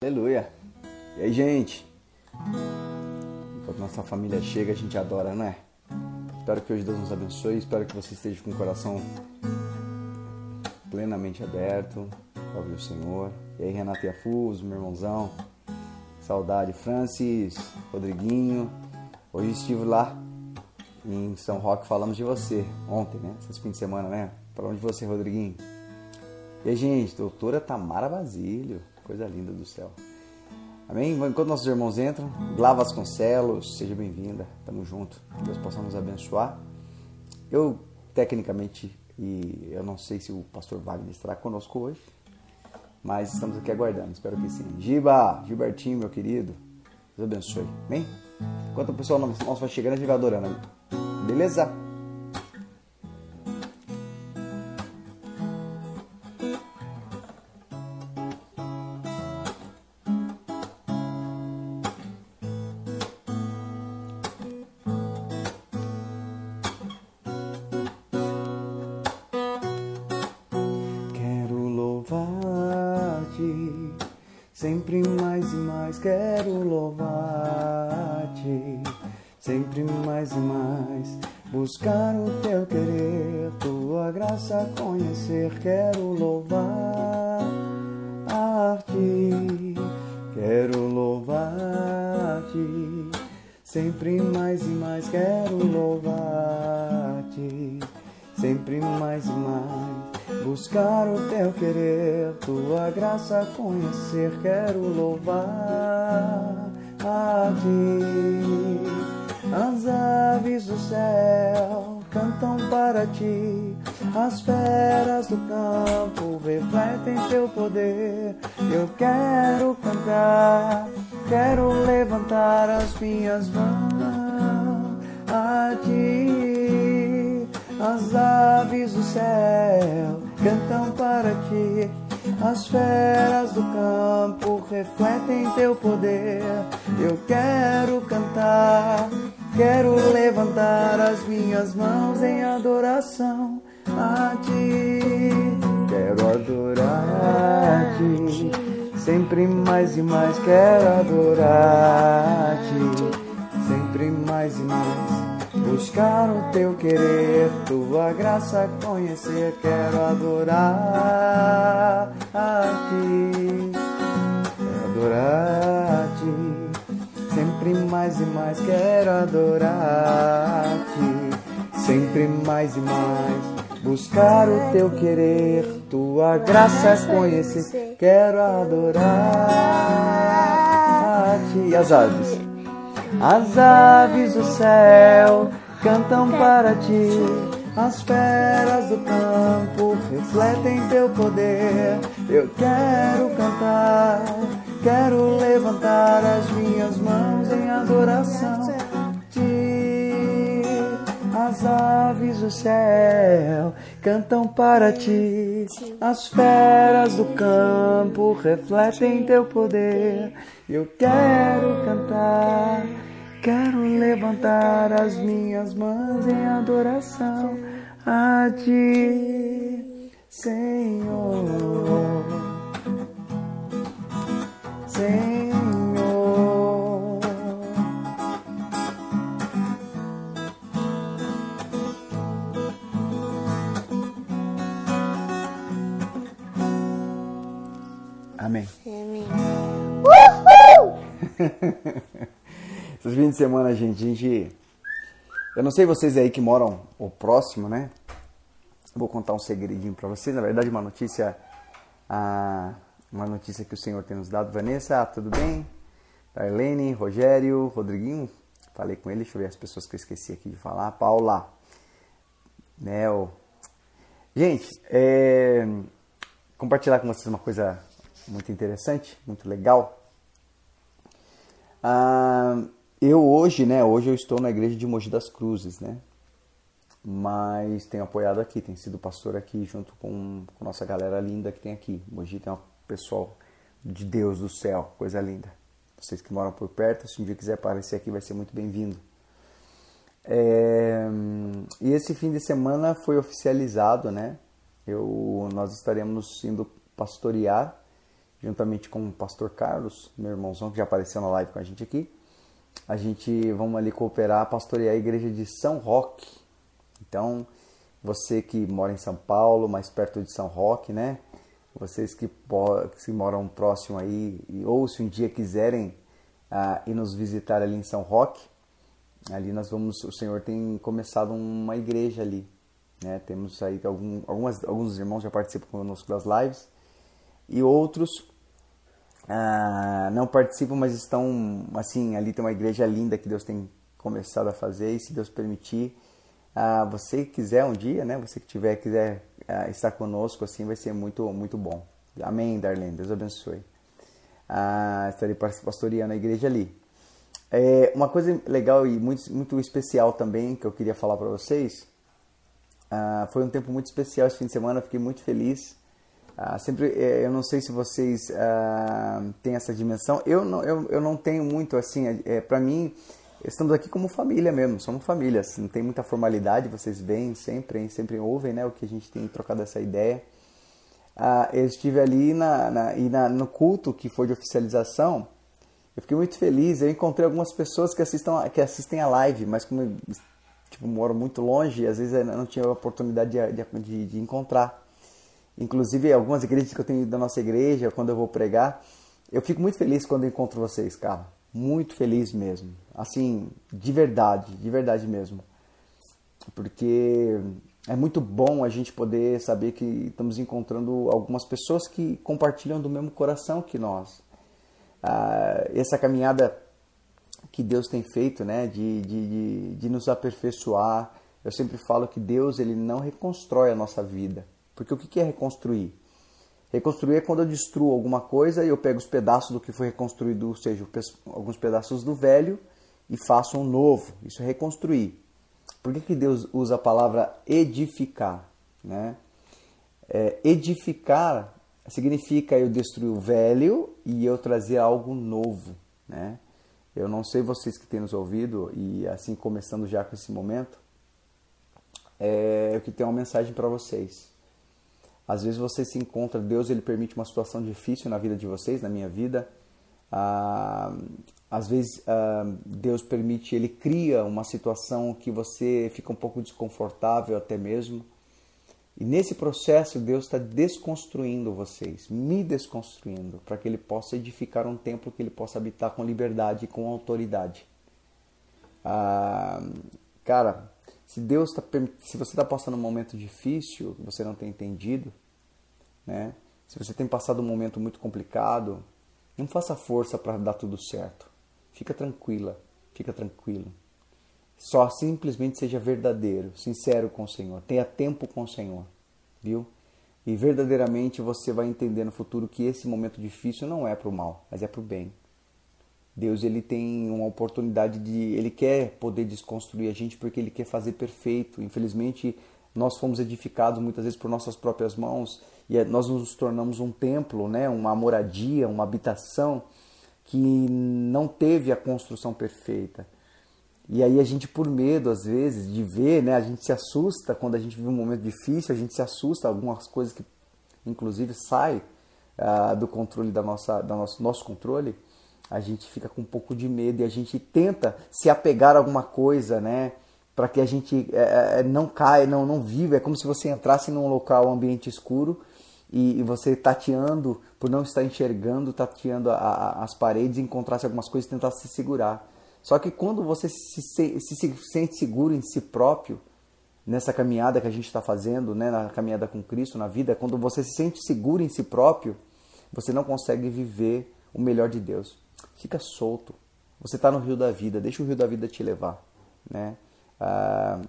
Aleluia. E aí, gente? Enquanto nossa família chega, a gente adora, não é? Espero que hoje Deus nos abençoe. Espero que você esteja com o coração plenamente aberto para ouvir o Senhor. E aí, Renato e Afuso, meu irmãozão. Saudade, Francis, Rodriguinho. Hoje estive lá em São Roque, falamos de você. Ontem, né? Esses fim de semana, né? Falamos de você, Rodriguinho. E aí, gente, doutora Tamara Basílio. Coisa linda do céu. Amém? Enquanto nossos irmãos entram, Glá Vasconcelos, seja bem-vinda. Tamo junto. Que Deus possa nos abençoar. Eu, tecnicamente, e eu não sei se o pastor Wagner estará conosco hoje, mas estamos aqui aguardando. Espero que sim. Giba, Gilbertinho, meu querido. Deus abençoe. Amém? Enquanto o pessoal nosso vai chegando, a gente vai adorando. Beleza? Conhecer, quero louvar a ti. As aves do céu cantam para ti, as feras do campo refletem teu poder. Eu quero cantar, quero levantar as minhas mãos a ti. As aves do céu cantam para ti. As feras do campo refletem teu poder. Eu quero cantar, quero levantar as minhas mãos em adoração a ti. Quero adorar a ti, sempre mais e mais quero adorar a ti, sempre mais e mais buscar o teu querer, tua graça conhecer, quero adorar a ti, quero adorar a ti, sempre mais e mais quero adorar a ti, sempre mais e mais. Buscar o teu querer, tua graça conhecer, quero adorar a ti. E as aves? As aves do céu cantam para ti, as feras do campo refletem teu poder. Eu quero cantar, quero levantar as minhas mãos em adoração ti. As aves do céu cantam para ti, as feras do campo refletem teu poder. Eu quero cantar, quero levantar as minhas mãos em adoração a ti, Senhor. Senhor. Amém. Amém. Esses fins de semana, gente, a gente. Eu não sei vocês aí que moram o próximo, né? Vou contar um segredinho para vocês. Na verdade, uma notícia. Ah, uma notícia que o Senhor tem nos dado. Vanessa, tudo bem? Darlene, Rogério, Rodriguinho. Falei com ele, deixa eu ver as pessoas que eu esqueci aqui de falar. Paula, Nel. Gente, é, compartilhar com vocês uma coisa muito interessante, muito legal. Ah, eu hoje, né, hoje eu estou na igreja de Mogi das Cruzes, né, mas tenho apoiado aqui, tenho sido pastor aqui junto com, com nossa galera linda que tem aqui. Mogi tem um pessoal de Deus do céu, coisa linda. Vocês que moram por perto, se um dia quiser aparecer aqui, vai ser muito bem-vindo. É, e esse fim de semana foi oficializado, né? Eu, nós estaremos indo pastorear juntamente com o pastor Carlos, meu irmãozão que já apareceu na live com a gente aqui. A gente vamos ali cooperar, pastorear a igreja de São Roque. Então, você que mora em São Paulo, mais perto de São Roque, né? Vocês que, que moram próximo aí, ou se um dia quiserem uh, ir nos visitar ali em São Roque, ali nós vamos, o Senhor tem começado uma igreja ali, né? Temos aí algum, algumas, alguns irmãos já participam conosco das lives e outros ah, não participam, mas estão assim ali tem uma igreja linda que Deus tem começado a fazer e se Deus permitir, ah, você quiser um dia, né? Você que tiver quiser ah, estar conosco assim vai ser muito muito bom. Amém, Darlene. Deus abençoe. Estarei pastoreando a igreja ali. É, uma coisa legal e muito, muito especial também que eu queria falar para vocês foi um tempo muito especial esse fim de semana, fiquei muito feliz. Uh, sempre, eh, eu não sei se vocês uh, têm essa dimensão. Eu não, eu, eu não tenho muito assim. É, é para mim, estamos aqui como família mesmo. Somos família. Assim, não tem muita formalidade. Vocês veem sempre, sempre ouvem, né? O que a gente tem trocado essa ideia. eu estive ali na, na, e na, no culto que foi de oficialização. Eu fiquei muito feliz. Eu encontrei algumas pessoas que assistem, que assistem a live, mas como tipo, moro muito longe às vezes eu não tinha a oportunidade de, de, de encontrar. Inclusive, algumas igrejas que eu tenho da nossa igreja, quando eu vou pregar, eu fico muito feliz quando encontro vocês, cara. Muito feliz mesmo. Assim, de verdade, de verdade mesmo. Porque é muito bom a gente poder saber que estamos encontrando algumas pessoas que compartilham do mesmo coração que nós. Ah, essa caminhada que Deus tem feito, né, de, de, de, de, nos aperfeiçoar. Eu sempre falo que Deus ele não reconstrói a nossa vida. Porque o que é reconstruir? Reconstruir é quando eu destruo alguma coisa e eu pego os pedaços do que foi reconstruído, ou seja, alguns pedaços do velho e faço um novo. Isso é reconstruir. Por que, que Deus usa a palavra edificar? Né? É, edificar significa eu destruir o velho e eu trazer algo novo. Né? Eu não sei vocês que têm nos ouvido e assim começando já com esse momento, é, eu que tenho uma mensagem para vocês. Às vezes você se encontra, Deus ele permite uma situação difícil na vida de vocês, na minha vida. Ah, às vezes ah, Deus permite, ele cria uma situação que você fica um pouco desconfortável até mesmo. E nesse processo, Deus está desconstruindo vocês, me desconstruindo, para que Ele possa edificar um templo que Ele possa habitar com liberdade e com autoridade. Ah, cara, se Deus está, se você está passando um momento difícil, você não tem entendido, né? Se você tem passado um momento muito complicado, não faça força para dar tudo certo. Fica tranquila, fica tranquilo. Só simplesmente seja verdadeiro, sincero com o Senhor. Tenha tempo com o Senhor, viu? E verdadeiramente você vai entender no futuro que esse momento difícil não é para o mal, mas é para o bem. Deus ele tem uma oportunidade de, ele quer poder desconstruir a gente porque ele quer fazer perfeito. Infelizmente nós fomos edificados muitas vezes por nossas próprias mãos e nós nos tornamos um templo, né, uma moradia, uma habitação que não teve a construção perfeita. E aí a gente, por medo, às vezes, de ver, né, a gente se assusta quando a gente vive um momento difícil, a gente se assusta, algumas coisas que, inclusive, saem uh, do controle da nossa, da nosso, nosso controle, a gente fica com um pouco de medo e a gente tenta se apegar a alguma coisa, né, para que a gente é, não caia, não, não viva. É como se você entrasse num local, um ambiente escuro, e, e, você tateando, por não estar enxergando, tateando a, a, as paredes, encontrasse algumas coisas e tentasse se segurar. Só que quando você se, se, se sente seguro em si próprio, nessa caminhada que a gente está fazendo, né, na caminhada com Cristo, na vida, quando você se sente seguro em si próprio, você não consegue viver o melhor de Deus. Fica solto. Você está no rio da vida, deixa o rio da vida te levar. Né? Ah,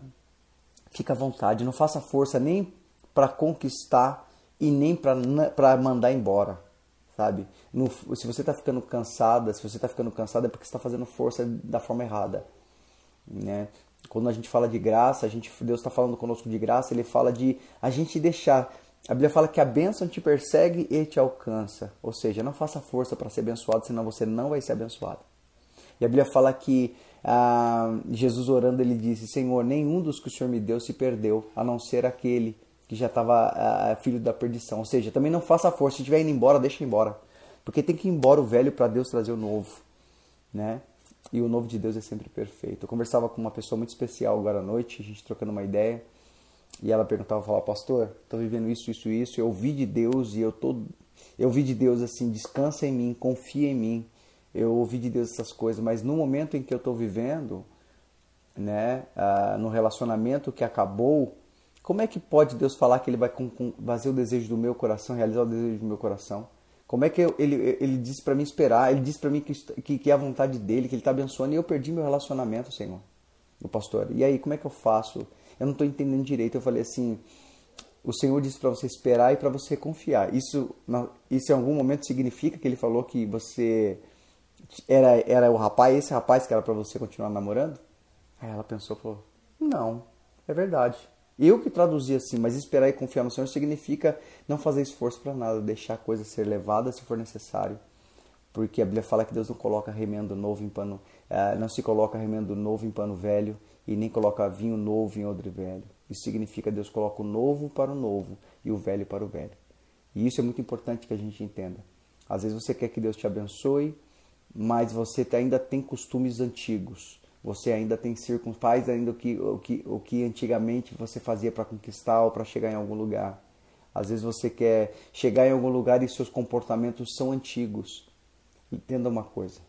fica à vontade, não faça força nem para conquistar e nem para mandar embora sabe? No, se você está ficando cansada, se você está ficando cansada é porque está fazendo força da forma errada, né? Quando a gente fala de graça, a gente, Deus está falando conosco de graça, Ele fala de a gente deixar. A Bíblia fala que a bênção te persegue e te alcança. Ou seja, não faça força para ser abençoado, senão você não vai ser abençoado. E a Bíblia fala que ah, Jesus orando, ele disse: Senhor, nenhum dos que o Senhor me deu se perdeu, a não ser aquele que já estava uh, filho da perdição. Ou seja, também não faça força. Se estiver indo embora, deixa embora. Porque tem que ir embora o velho para Deus trazer o novo, né? E o novo de Deus é sempre perfeito. Eu conversava com uma pessoa muito especial agora à noite, a gente trocando uma ideia, e ela perguntava, falava, pastor, estou vivendo isso, isso, isso, eu ouvi de Deus e eu tô, eu ouvi de Deus assim, descansa em mim, confia em mim. Eu ouvi de Deus essas coisas, mas no momento em que eu estou vivendo, né, ah, no relacionamento que acabou, como é que pode Deus falar que Ele vai fazer o desejo do meu coração, realizar o desejo do meu coração? Como é que eu, ele, ele disse para mim esperar? Ele disse para mim que, que, que, é a vontade dele, que ele está abençoando, e eu perdi meu relacionamento, Senhor, o pastor. E aí, como é que eu faço? Eu não estou entendendo direito. Eu falei assim: o Senhor disse para você esperar e para você confiar. Isso, isso em algum momento significa que ele falou que você era, era o rapaz, esse rapaz que era para você continuar namorando? Aí ela pensou falou: Não, é verdade. Eu que traduzi assim, mas esperar e confiar no Senhor significa não fazer esforço para nada, deixar a coisa ser levada se for necessário. Porque a Bíblia fala que Deus não coloca remendo novo em pano, uh, não se coloca remendo novo em pano velho e nem coloca vinho novo em odre velho. Isso significa Deus coloca o novo para o novo e o velho para o velho. E isso é muito importante que a gente entenda. Às vezes você quer que Deus te abençoe, mas você ainda tem costumes antigos você ainda tem circun... faz ainda o que, o que, o que antigamente você fazia para conquistar ou para chegar em algum lugar. Às vezes você quer chegar em algum lugar e seus comportamentos são antigos. Entenda uma coisa: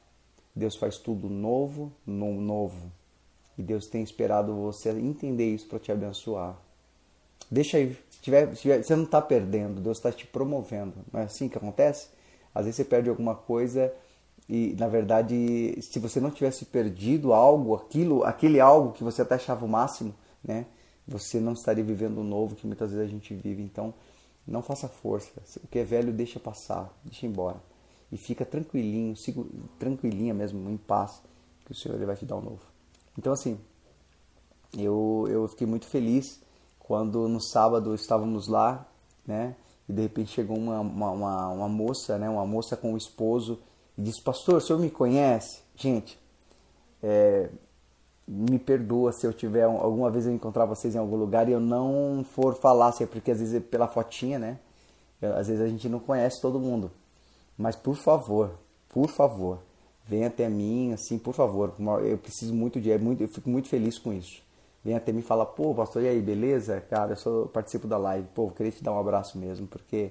Deus faz tudo novo, no novo. E Deus tem esperado você entender isso para te abençoar. Deixa aí, tiver, tiver, você não está perdendo, Deus está te promovendo. Não é assim que acontece? Às vezes você perde alguma coisa e na verdade, se você não tivesse perdido algo, aquilo, aquele algo que você até achava o máximo, né? Você não estaria vivendo o novo que muitas vezes a gente vive. Então, não faça força. O que é velho deixa passar, deixa embora. E fica tranquilinho, tranquilinha mesmo, em paz, que o Senhor ele vai te dar o um novo. Então, assim, eu, eu fiquei muito feliz quando no sábado estávamos lá, né? E de repente chegou uma, uma, uma, uma moça, né? Uma moça com o esposo e disse: Pastor, o senhor me conhece? Gente, é, me perdoa se eu tiver alguma vez eu encontrar vocês em algum lugar e eu não for falar, assim, porque às vezes é pela fotinha, né? Às vezes a gente não conhece todo mundo. Mas por favor, por favor, venha até mim, assim, por favor. Eu preciso muito de, é muito, eu fico muito feliz com isso. Venha até mim e fala, pô, pastor, e aí, beleza? Cara, eu sou, participo da live. Pô, eu queria te dar um abraço mesmo, porque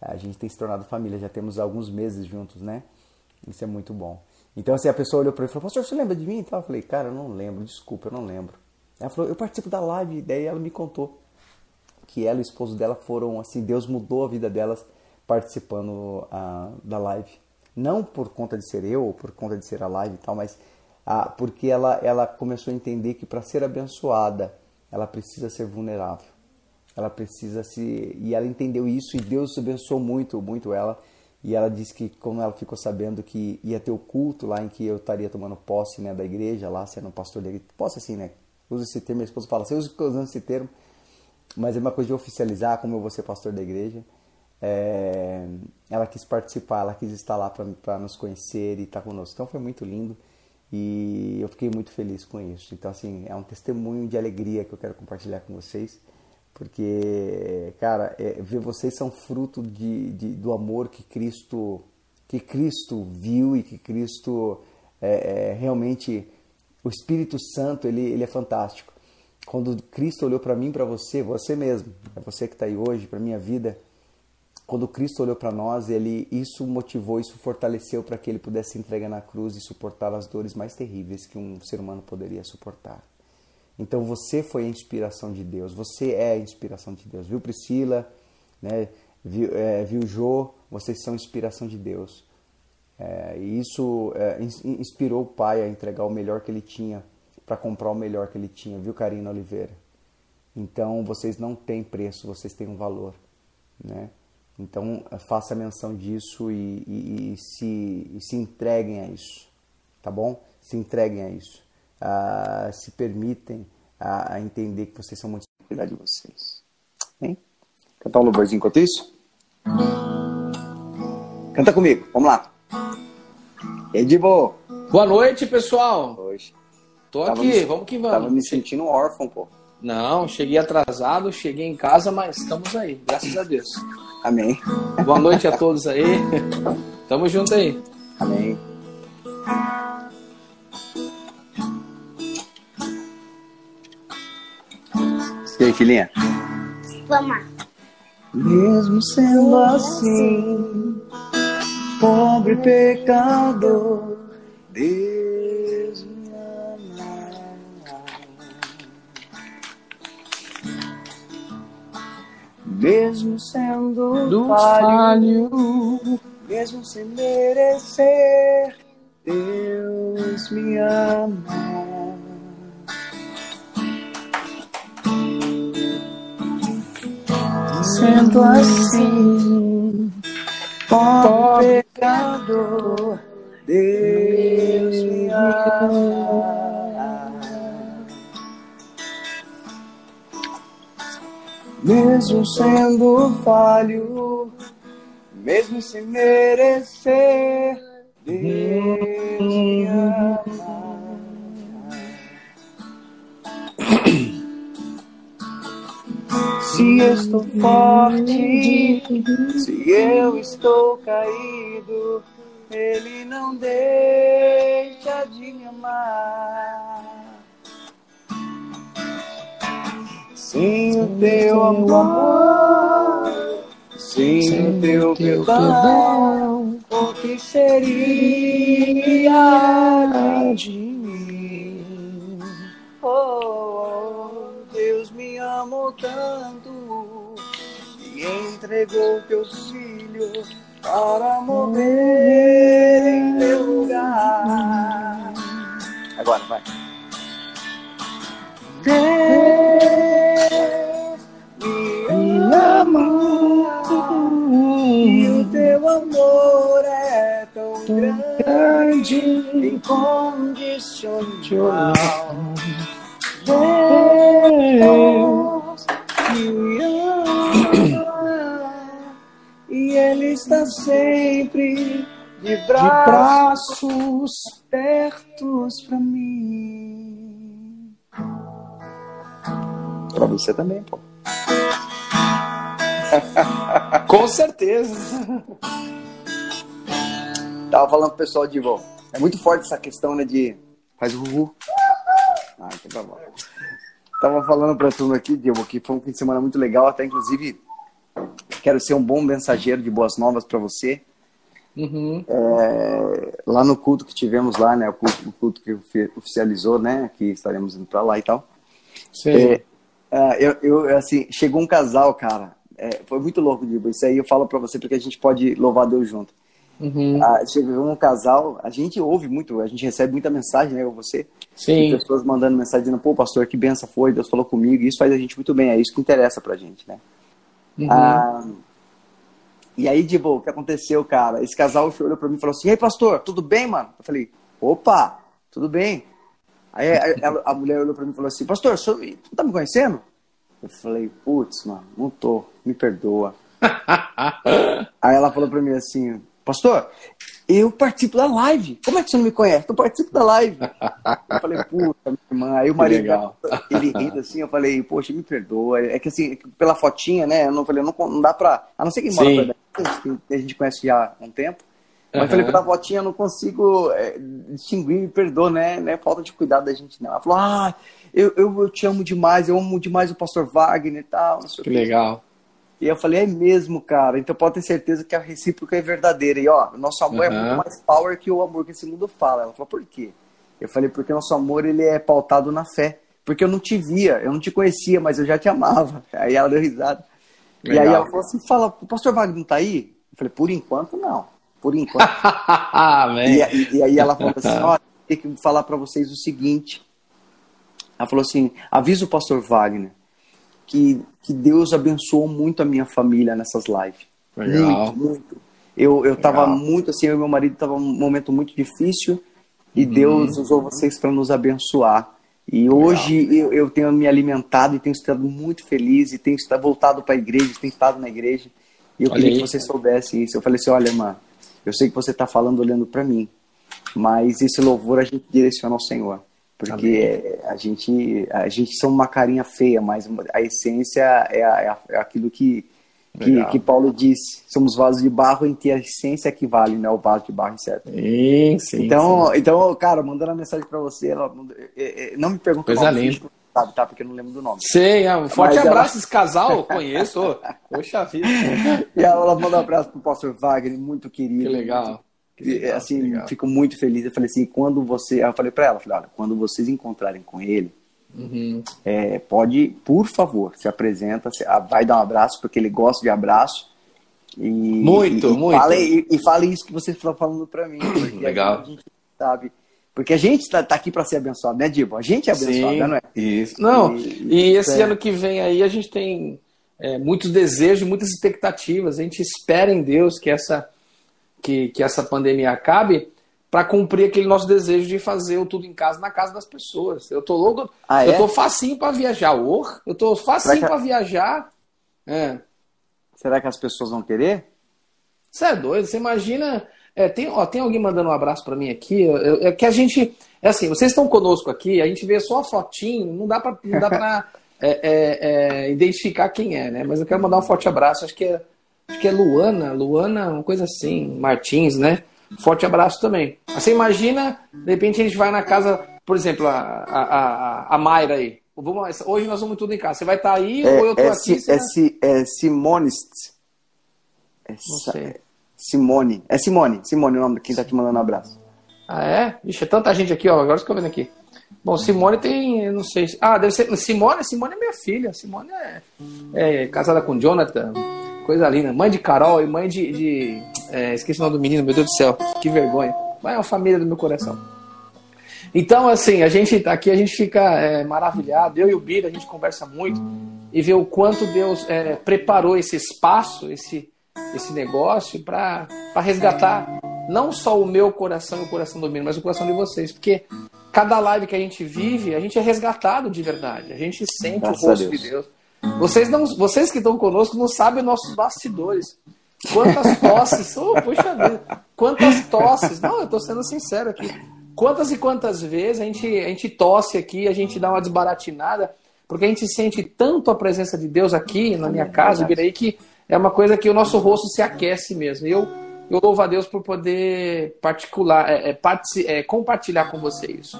a gente tem se tornado família, já temos alguns meses juntos, né? Isso é muito bom. Então, assim, a pessoa olhou para mim e falou, pastor, você lembra de mim? Então, eu falei, cara, eu não lembro, desculpa, eu não lembro. Ela falou, eu participo da live, daí ela me contou que ela e o esposo dela foram, assim, Deus mudou a vida delas participando uh, da live. Não por conta de ser eu, ou por conta de ser a live e tal, mas uh, porque ela, ela começou a entender que para ser abençoada, ela precisa ser vulnerável. Ela precisa se... E ela entendeu isso e Deus abençoou muito, muito ela e ela disse que, como ela ficou sabendo que ia ter o culto lá em que eu estaria tomando posse né, da igreja, lá sendo pastor da igreja, posse assim, né? Usa esse termo, minha esposa fala, você usa usando esse termo, mas é uma coisa de oficializar como eu vou ser pastor da igreja. É, ela quis participar, ela quis estar lá para nos conhecer e estar conosco. Então foi muito lindo e eu fiquei muito feliz com isso. Então, assim, é um testemunho de alegria que eu quero compartilhar com vocês. Porque, cara, é, ver vocês são fruto de, de, do amor que Cristo que Cristo viu e que Cristo é, é, realmente o Espírito Santo ele, ele é fantástico. Quando Cristo olhou para mim, para você, você mesmo, é você que está aí hoje, para minha vida, quando Cristo olhou para nós, ele isso motivou, isso fortaleceu para que ele pudesse entregar na cruz e suportar as dores mais terríveis que um ser humano poderia suportar. Então você foi a inspiração de Deus, você é a inspiração de Deus. Viu Priscila, né? viu, é, viu Jô, vocês são inspiração de Deus. É, e isso é, inspirou o pai a entregar o melhor que ele tinha para comprar o melhor que ele tinha, viu Karina Oliveira? Então vocês não têm preço, vocês têm um valor, né? Então faça menção disso e, e, e se, e se entreguem a isso, tá bom? Se entreguem a isso uh, se permitem a, a, entender que vocês são muito cuidar de vocês. Hein? Cantar um louvorzinho enquanto isso? Canta comigo, vamos lá. Edibo. Boa noite, pessoal. Hoje. Tô tava aqui, me, vamos que vamos. Tava me sentindo órfão, pô. Não, cheguei atrasado, cheguei em casa, mas estamos aí, graças a Deus. Amém. Boa noite a todos aí. Tamo junto aí. Amém. E aí, filhinha? Vamos lá. Mesmo sendo assim, pobre pecador, Deus Mesmo sendo Do falho, falho. mesmo sem merecer, Deus me ama. Sendo assim, pobre pecador, Deus me ama. Mesmo sendo falho, mesmo sem merecer, Deus me ama. Se estou forte, se eu estou caído, Ele não deixa de me amar. Sem o teu amor, sem o teu perdão, o que seria de mim? Oh, Deus me amou tanto e entregou teu filho para morrer em teu lugar. Agora vai. Deus me ama e o teu amor é tão grande, incondicional. Deus me ama e Ele está sempre de braços abertos para mim. Para você também, pô. Com certeza. Tava falando pro pessoal de bom. É muito forte essa questão, né, de faz o. Ah, então tá bom. Tava falando pra turma aqui, Diego, que foi um fim de semana muito legal, até inclusive quero ser um bom mensageiro de boas novas pra você. Uhum. É, lá no culto que tivemos lá, né, o culto, o culto que ofi- oficializou, né, que estaremos indo pra lá e tal. É, ah, eu, eu, assim, chegou um casal, cara, é, foi muito louco, Diego, isso aí eu falo pra você porque a gente pode louvar Deus junto. Uhum. Ah, chegou um casal, a gente ouve muito, a gente recebe muita mensagem, né, eu, você, Sim. pessoas mandando mensagem dizendo, pô, pastor, que benção foi, Deus falou comigo, e isso faz a gente muito bem, é isso que interessa pra gente, né? Uhum. Ah, e aí, de boa, o que aconteceu, cara? Esse casal olhou pra mim e falou assim, ei, pastor, tudo bem, mano? Eu falei, opa, tudo bem. Aí a, a- mulher olhou pra mim e falou assim, pastor, o senhor não tá me conhecendo? Eu falei, putz, mano, não tô, me perdoa. Aí ela falou pra mim assim, pastor, eu participo da live. Como é que você não me conhece? Eu participo da live. Eu falei, puta, minha irmã. Aí o Que marido, ele rindo assim, eu falei, poxa, me perdoa. É que assim, pela fotinha, né? Eu não falei, não, não dá pra. A não ser quem mora que a gente conhece já há um tempo. Mas eu Aham. falei, pela fotinha eu não consigo é, distinguir, me perdoa, né? Não é falta de cuidado da gente, não. Ela falou, ah, eu, eu, eu te amo demais, eu amo demais o pastor Wagner e tal, não sei o Que quê. legal. E eu falei, é mesmo, cara. Então pode ter certeza que a recíproca é verdadeira. E ó, nosso amor é Aham. muito mais power que o amor que esse mundo fala. Ela falou, por quê? Eu falei, porque nosso amor ele é pautado na fé. Porque eu não te via, eu não te conhecia, mas eu já te amava. Aí ela deu risada. E aí Legal. ela falou assim, fala, o pastor Wagner não tá aí? Eu falei, por enquanto não. Por enquanto. E, aí- e aí ela falou assim, ó, tem que falar para vocês o seguinte. Ela falou assim, avisa o pastor Wagner que, que Deus abençoou muito a minha família nessas lives. Legal. Muito, muito. Eu, eu tava Legal. muito assim, eu e meu marido tava num momento muito difícil e Uhum. Deus usou vocês para nos abençoar. E hoje eu, eu tenho me alimentado e tenho estado muito feliz e tenho estado voltado para a igreja, tenho estado na igreja. E eu Olha queria aí. que vocês soubessem isso. Eu falei assim, olha, mano, eu sei que você está falando olhando para mim, mas esse louvor a gente direciona ao Senhor. Porque Amém. é, a gente a gente são uma carinha feia, mas a essência é, a- é é aquilo que, que, que Paulo disse, somos vasos de barro em que a essência equivale, né, ao vaso de barro certo. Sim, sim. Então, então, cara, mandando a mensagem pra você, ela é, é, não me pergunta Coisa o nome, linda. Sabe, tá? Porque eu não lembro do nome. Sei, é um forte Mas ela- abraço esse casal, conheço. Poxa vida. E ela mandou um abraço pro pastor Wagner, muito querido. Que legal. Que legal, assim, que legal. fico muito feliz. Eu falei assim, quando você. Eu falei pra ela, falei, olha, quando vocês encontrarem com ele, Uhum. é, pode, por favor, se apresenta, se- ah, vai dar um abraço, porque ele gosta de abraço. E, Muito, e, muito. Fale, e, e fale isso que você está falando pra mim. Legal. A gente sabe. Porque a gente tá, tá aqui pra ser abençoado, né, Dibo? A gente é abençoado, Sim, né, não é? Isso. Não, E- e esse é. ano que vem aí a gente tem é, muitos desejos, muitas expectativas. A gente espera em Deus que essa, que, que essa pandemia acabe para cumprir aquele nosso desejo de fazer o tudo em casa na casa das pessoas. Eu tô louco, Ah, eu é? tô facinho para viajar. Ô, eu tô facinho que- para viajar. É. Será que as pessoas vão querer? Você é doido? Você imagina. É, tem, ó, tem alguém mandando um abraço pra mim aqui. eu- É que a gente. É assim, vocês estão conosco aqui, a gente vê só a fotinho, não dá pra é, é, é, identificar quem é, né? Mas eu quero mandar um forte abraço. Acho que é, acho que é Luana, Luana, uma coisa assim, Martins, né? Forte abraço também. Você imagina, de repente a gente vai na casa, por exemplo, a, a, a, a Mayra aí. Hoje nós vamos tudo em casa. Você vai estar aí ou eu tô é, aqui? É, vai- Si- é Simonist. É Não sei. Simone. É Simone. Simone, o nome de quem tá te mandando um abraço. Ah, é? Ixi, é tanta gente aqui, ó. Agora estou vendo aqui. Bom, Simone tem, não sei. Ah, deve ser. Simone, Simone é minha filha. Simone é, é casada com Jonathan. Coisa linda. Mãe de Carol e mãe de. de- é, esqueci o nome do menino, meu Deus do céu. Que vergonha. Mas é uma família do meu coração. Então, assim, a gente aqui a gente fica é, maravilhado. Eu e o Bira, a gente conversa muito e vê o quanto Deus é, preparou esse espaço, esse, esse negócio para resgatar não só o meu coração e o coração do Bira, mas o coração de vocês. Porque cada live que a gente vive, a gente é resgatado de verdade. A gente sente Graças o rosto de Deus. Deus. Vocês, não, vocês que estão conosco não sabem os nossos bastidores. Quantas tosses, oh, puxa vida, quantas tosses, não, eu tô sendo sincero aqui. Quantas e quantas vezes a gente, a gente tosse aqui, a gente dá uma desbaratinada, porque a gente sente tanto a presença de Deus aqui na minha casa, Biraí, que é uma coisa que o nosso rosto se aquece mesmo. E eu, eu louvo a Deus por poder particular, é, é, é, compartilhar com você isso.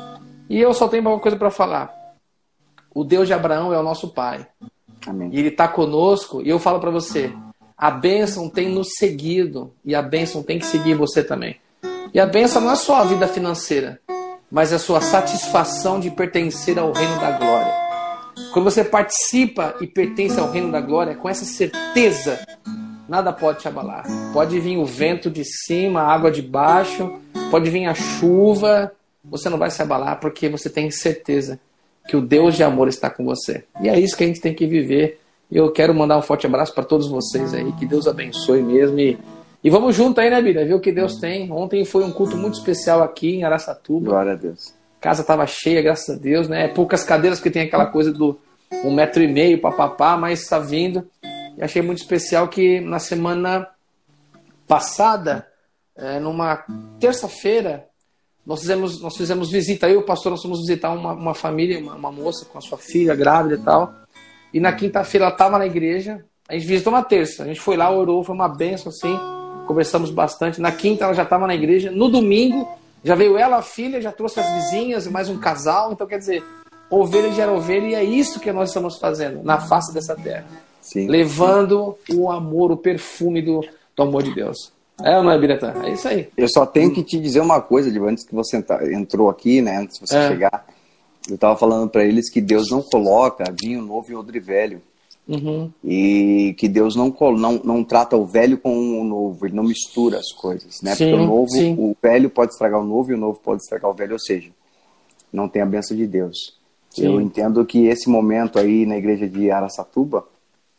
E eu só tenho uma coisa para falar. O Deus de Abraão é o nosso Pai Amém. e ele está conosco, e eu falo para você, a bênção tem nos seguido, e a bênção tem que seguir você também. E a bênção não é só a vida financeira, mas é a sua satisfação de pertencer ao reino da glória. Quando você participa e pertence ao reino da glória, com essa certeza, nada pode te abalar. Pode vir o vento de cima, a água de baixo, pode vir a chuva, você não vai se abalar porque você tem certeza que o Deus de amor está com você. E é isso que a gente tem que viver. Eu quero mandar um forte abraço para todos vocês aí, que Deus abençoe mesmo. E, e vamos junto aí, né, Bíblia? Ver o que Deus tem. Ontem foi um culto muito especial aqui em Araçatuba. Glória a Deus. Casa estava cheia, graças a Deus, né? Poucas cadeiras, porque tem aquela coisa do um metro e meio, papapá, mas está vindo. E achei muito especial que na semana passada, é, numa terça-feira, nós fizemos, nós fizemos visita, eu e o pastor, nós fomos visitar uma, uma família, uma, uma moça com a sua filha grávida e tal. E na quinta-feira ela estava na igreja, a gente visitou na terça, a gente foi lá, orou, foi uma benção assim, conversamos bastante. Na quinta ela já estava na igreja, no domingo já veio ela, a filha, já trouxe as vizinhas, mais um casal, então quer dizer, ovelha gera ovelha e é isso que nós estamos fazendo na face dessa terra. Sim. Levando o amor, o perfume do, do amor de Deus. É ou não é, Biratã? É isso aí. Eu só tenho que te dizer uma coisa, Diva, antes que você entrou aqui, né? Antes de você É. chegar. Eu tava falando para eles que Deus não coloca vinho novo em odre velho. Uhum. E que Deus não, não, não trata o velho com o novo, ele não mistura as coisas, né? Sim, Porque o novo, sim. o velho pode estragar o novo e o novo pode estragar o velho, ou seja, não tem a benção de Deus. Sim. Eu entendo que esse momento aí na igreja de Araçatuba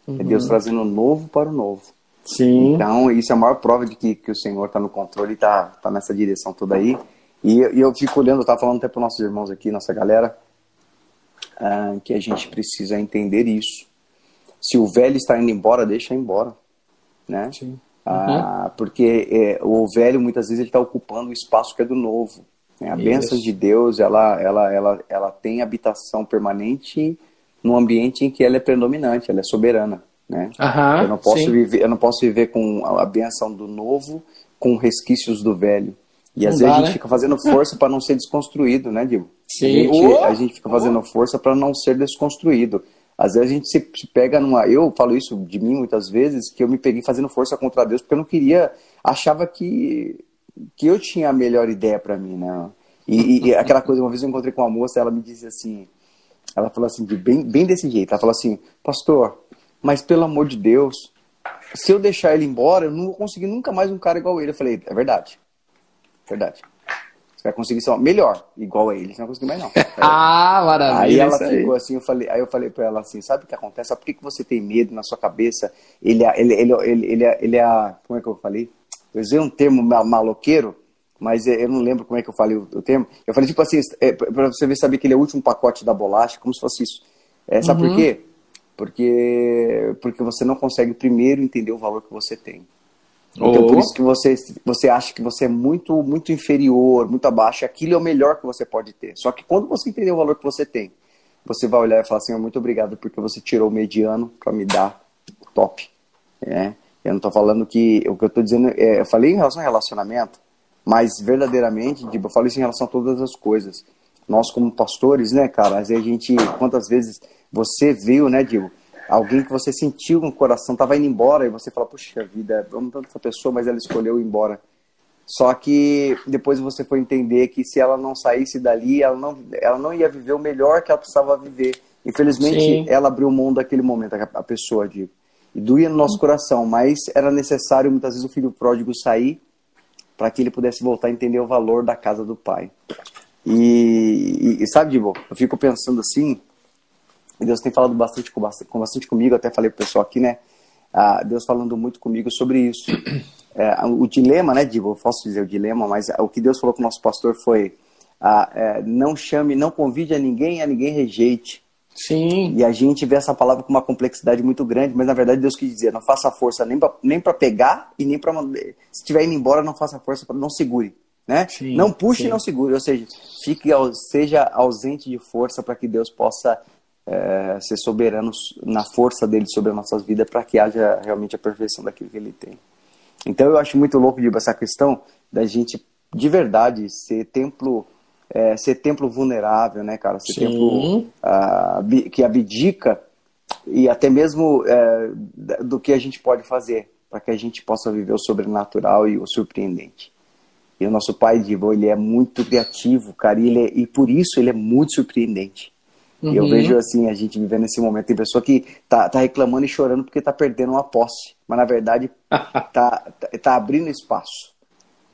é Deus trazendo o novo para o novo. Sim. Então, isso é a maior prova de que, que o Senhor está no controle e está tá nessa direção toda aí. E, e eu fico olhando, eu estava falando até para nossos irmãos aqui, nossa galera, ah, que a gente precisa entender isso. Se o velho está indo embora, deixa embora. Né? Sim. Ah, porque é, o velho, muitas vezes, ele está ocupando o espaço que é do novo. né? A Isso. bênção de Deus, ela, ela, ela, ela tem habitação permanente no ambiente em que ela é predominante, ela é soberana. né? Aham, eu não posso sim. viver, eu não posso viver com a benção do novo com resquícios do velho. E Não às vezes dá, a gente né? fica fazendo força para não ser desconstruído, né, Diego? Sim. A gente, Oh! a gente fica fazendo força para não ser desconstruído. Às vezes a gente se pega numa. Eu falo isso de mim muitas vezes, que eu me peguei fazendo força contra Deus, porque eu não queria. Achava que, que eu tinha a melhor ideia para mim, né? E, e- aquela coisa, uma vez eu encontrei com uma moça, ela me disse assim. Ela falou assim, bem, bem desse jeito. Ela falou assim, pastor, mas pelo amor de Deus, se eu deixar ele embora, eu não vou conseguir nunca mais um cara igual ele. Eu falei, é verdade. Verdade. Vai conseguir ser melhor, igual a ele. Você não vai conseguir mais, não. Ah, maravilha. Aí ela isso aí. ficou assim, eu falei, aí eu falei pra ela assim, sabe o que acontece? Sabe por que, que você tem medo na sua cabeça? Ele é, ele, ele, ele, ele, é, ele é, como é que eu falei? Eu usei um termo ma- maloqueiro, mas eu não lembro como é que eu falei o, o termo. Eu falei tipo assim, é, pra você ver, saber que ele é o último pacote da bolacha, como se fosse isso. É, sabe Uhum. por quê? Porque, porque você não consegue primeiro entender o valor que você tem. Então, Oh. por isso que você, você acha que você é muito, muito inferior, muito abaixo. Aquilo é o melhor que você pode ter. Só que quando você entender o valor que você tem, você vai olhar e falar assim, "Oh, muito obrigado porque você tirou o mediano para me dar o top. É. Eu não estou falando que... O que eu estou dizendo... É, eu falei em relação ao relacionamento, mas verdadeiramente, tipo, eu falo isso em relação a todas as coisas. Nós como pastores, né, cara, às vezes a gente... Quantas vezes você viu, né, Diego? Alguém que você sentiu no coração, tava indo embora, e você fala, puxa vida, amo tanto essa pessoa, mas ela escolheu ir embora. Só que depois você foi entender que se ela não saísse dali, ela não, ela não ia viver o melhor que ela precisava viver. Infelizmente, Sim. ela abriu mão daquele momento, a, pessoa, digo. E doía no nosso coração, mas era necessário muitas vezes o filho pródigo sair para que ele pudesse voltar a entender o valor da casa do pai. E, e- e sabe, Dibo, eu fico pensando assim, Deus tem falado bastante, com, bastante, com bastante comigo, até falei pro pessoal aqui, né? Ah, Deus falando muito comigo sobre isso. É, o dilema, né, Dibo, eu posso dizer o dilema, mas o que Deus falou com o nosso pastor foi: ah, é, não chame, não convide a ninguém, a ninguém rejeite. Sim. E a gente vê essa palavra com uma complexidade muito grande, mas na verdade Deus quis dizer: não faça força nem para nem pra pegar e nem para Se estiver indo embora, não faça força, pra, não segure. Né? Sim, não puxe sim. e não segure, ou seja, fique, seja ausente de força para que Deus possa eh, ser soberano na força dele sobre as nossas vidas, para que haja realmente a perfeição daquilo que ele tem. Então eu acho muito louco Diego, essa questão da gente de verdade ser templo, eh, ser templo vulnerável, né, cara? Ser Sim. templo ah, que abdica e até mesmo da- do que a gente pode fazer para que a gente possa viver o sobrenatural e o surpreendente. E o nosso pai Divo, ele é muito criativo, cara, e, ele é- e por isso ele é muito surpreendente. E eu Uhum. vejo assim, a gente vivendo nesse momento, tem pessoa que tá, tá reclamando e chorando porque tá perdendo uma posse, mas na verdade tá, tá, tá abrindo espaço,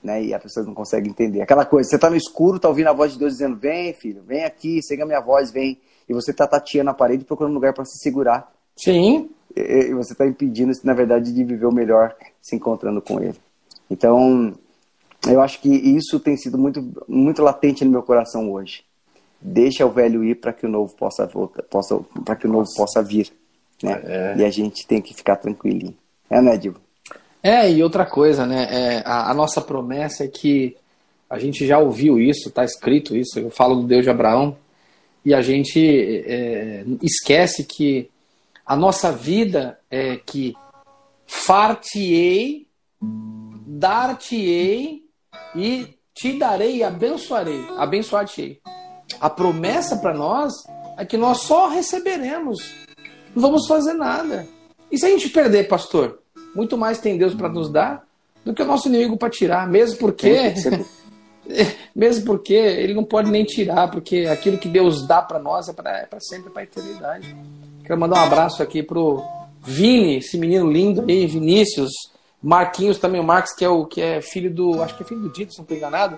né? E a pessoa não consegue entender. Aquela coisa, você tá no escuro, tá ouvindo a voz de Deus dizendo, vem filho, vem aqui, siga a minha voz, vem. E você tá tateando a parede procurando um lugar para se segurar. Sim. E você está impedindo, na verdade, de viver o melhor se encontrando com ele. Então, eu acho que isso tem sido muito, muito latente no meu coração hoje. Deixa o velho ir para que o novo possa voltar, possa, para que o novo possa vir, né? É. E a gente tem que ficar tranquilinho. É, né, Divo? É, e outra coisa, né? é, a, a nossa promessa é que a gente já ouviu isso, está escrito isso, eu falo do Deus de Abraão, e a gente é, esquece que a nossa vida é que far-te-ei, dar-te-ei e te darei e abençoarei, abençoar-te-ei. A promessa para nós é que nós só receberemos, não vamos fazer nada. E se a gente perder, pastor? Muito mais tem Deus para nos dar do que o nosso inimigo para tirar, mesmo porque mesmo porque ele não pode nem tirar, porque aquilo que Deus dá para nós é para sempre, para a eternidade. Quero mandar um abraço aqui pro Vini, esse menino lindo aí, Vinícius, Marquinhos também, o Marcos que é o que é filho do, acho que é filho do Dito, se não estou enganado.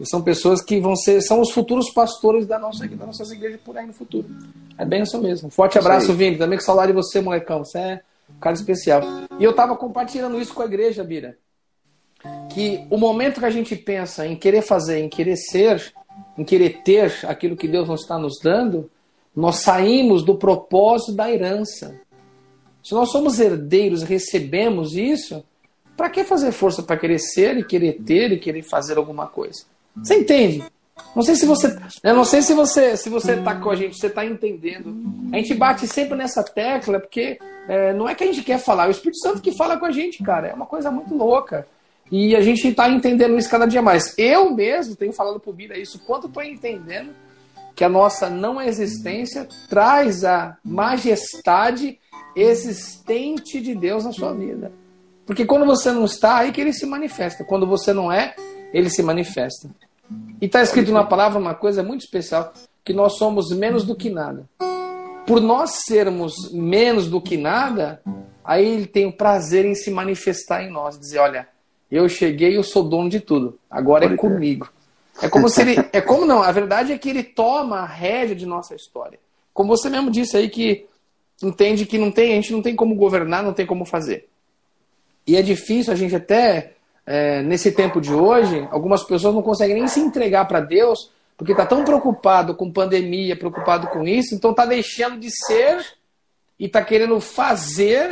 E são pessoas que vão ser, são os futuros pastores da nossa, das nossas igrejas por aí no futuro. É bem isso mesmo. Forte Isso abraço, aí. Vini. Também com saudade de você, molecão. Você é um cara especial. E eu tava compartilhando isso com a igreja, Bira que o momento que a gente pensa em querer fazer, em querer ser, em querer ter aquilo que Deus nos está nos dando, nós saímos do propósito da herança. Se nós somos herdeiros, recebemos isso, para que fazer força para querer ser e querer ter e querer fazer alguma coisa? Você entende? Não sei se você, eu não sei se você, se você tá com a gente, você tá entendendo. A gente bate sempre nessa tecla porque é, não é que a gente quer falar, é o Espírito Santo que fala com a gente, cara. É uma coisa muito louca. E a gente está entendendo isso cada dia mais. Eu mesmo tenho falado pro Bira isso, quanto estou entendendo que a nossa não existência traz a majestade existente de Deus na sua vida. Porque quando você não está, aí que ele se manifesta. Quando você não é, ele se manifesta. E está escrito na palavra uma coisa muito especial, que nós somos menos do que nada. Por nós sermos menos do que nada, aí ele tem o prazer em se manifestar em nós, dizer, olha, eu cheguei, eu sou dono de tudo. Agora é comigo. É como se ele. É como não, a verdade é que ele toma a rédea de nossa história. Como você mesmo disse aí que entende que não tem, a gente não tem como governar, não tem como fazer. E é difícil a gente até é, nesse tempo de hoje, algumas pessoas não conseguem nem se entregar para Deus, porque está tão preocupado com pandemia, preocupado com isso, então está deixando de ser e está querendo fazer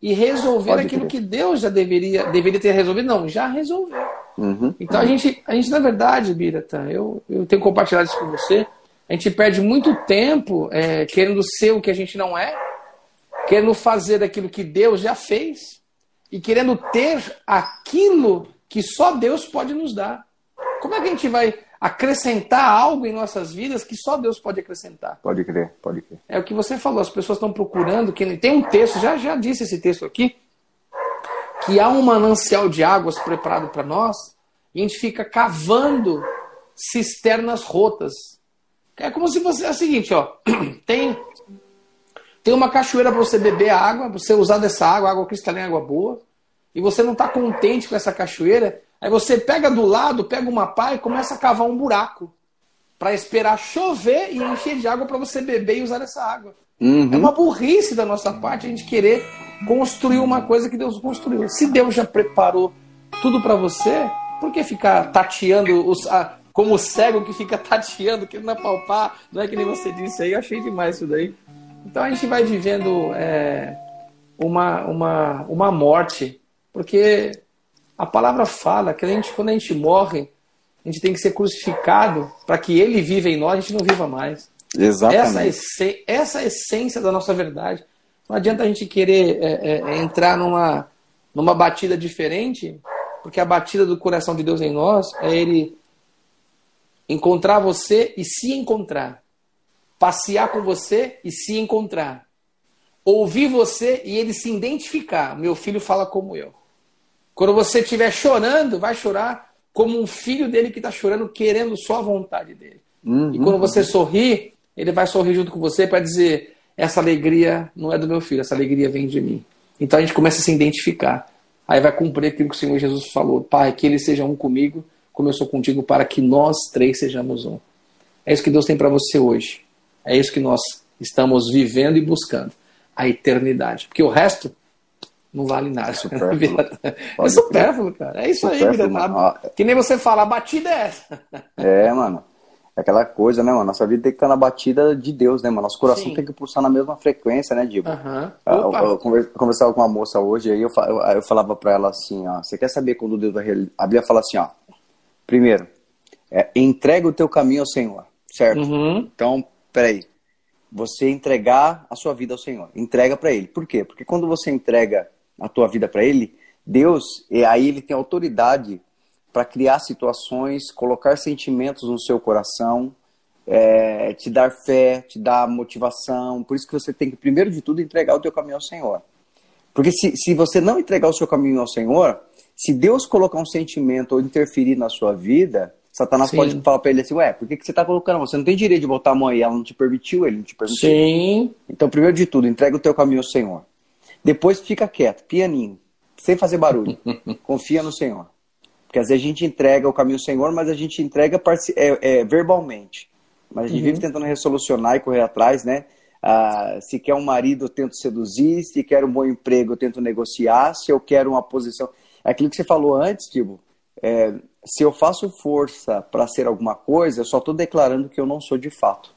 e resolver Pode aquilo que Deus já deveria, deveria ter resolvido. Não, já resolveu. Uhum, então a gente, a gente, na verdade, Birata, eu, eu tenho compartilhado isso com você. A gente perde muito tempo é, querendo ser o que a gente não é, querendo fazer aquilo que Deus já fez e querendo ter aquilo que só Deus pode nos dar. Como é que a gente vai acrescentar algo em nossas vidas que só Deus pode acrescentar. Pode crer, pode crer. É o que você falou, as pessoas estão procurando, que tem um texto, já já disse esse texto aqui, que há um manancial de águas preparado para nós, e a gente fica cavando cisternas rotas. É como se você é o seguinte, ó, tem tem uma cachoeira para você beber a água, para você usar dessa água, água cristalina, água boa, e você não está contente com essa cachoeira, Aí você pega do lado, pega uma pá e começa a cavar um buraco para esperar chover e encher de água para você beber e usar essa água. Uhum. É uma burrice da nossa parte a gente querer construir uma coisa que Deus construiu. Se Deus já preparou tudo para você, por que ficar tateando os, a, como o cego que fica tateando, querendo apalpar? Não é que nem você disse aí, eu achei demais isso daí. Então a gente vai vivendo é, uma, uma, uma morte, porque a palavra fala que a gente, quando a gente morre, a gente tem que ser crucificado para que ele viva em nós, a gente não viva mais. Exatamente. Essa, é, essa é a essência da nossa verdade. Não adianta a gente querer é, é, é, entrar numa, numa batida diferente, porque a batida do coração de Deus em nós é ele encontrar você e se encontrar. Passear com você e se encontrar. Ouvir você e ele se identificar. Meu filho fala como eu. Quando você estiver chorando, vai chorar como um filho dele que está chorando, querendo só a vontade dele. Uhum. E quando você sorrir, ele vai sorrir junto com você para dizer: essa alegria não é do meu filho, essa alegria vem de mim. Então a gente começa a se identificar. Aí vai cumprir aquilo que o Senhor Jesus falou: Pai, que ele seja um comigo, como eu sou contigo, para que nós três sejamos um. É isso que Deus tem para você hoje. É isso que nós estamos vivendo e buscando a eternidade. Porque o resto não vale nada. É supérfluo, cara. É isso aí, vida. Que nem você fala, a batida é essa. É, mano. É aquela coisa, né, mano? Nossa vida tem que estar na batida de Deus, né, mano? Nosso coração Sim. tem que pulsar na mesma frequência, né, Diego? Uhum. Eu, eu, conversava com uma moça hoje, aí eu, eu, eu falava pra ela assim, ó, você quer saber quando Deus vai realizar? A Bíblia fala assim, ó, primeiro, é, entrega o teu caminho ao Senhor, certo? Uhum. Então, peraí, você entregar a sua vida ao Senhor, entrega para Ele. Por quê? Porque quando você entrega a tua vida para Ele, Deus, aí Ele tem autoridade para criar situações, colocar sentimentos no seu coração, é, te dar fé, te dar motivação. Por isso que você tem que, primeiro de tudo, entregar o teu caminho ao Senhor. Porque se, se você não entregar o seu caminho ao Senhor, se Deus colocar um sentimento ou interferir na sua vida, Satanás Sim. pode falar para ele assim, ué, por que, que você está colocando? Você não tem direito de botar a mão aí, ela não te permitiu, ele não te permitiu. Sim. Então, primeiro de tudo, entrega o teu caminho ao Senhor. Depois fica quieto, pianinho, sem fazer barulho. Confia no Senhor. Porque às vezes a gente entrega o caminho do Senhor, mas a gente entrega é, é, verbalmente. Mas a gente uhum. vive tentando resolucionar e correr atrás, né? Ah, se quer um marido, eu tento seduzir. Se quer um bom emprego, eu tento negociar. Se eu quero uma posição. É aquilo que você falou antes, tipo, é, se eu faço força para ser alguma coisa, eu só estou declarando que eu não sou de fato.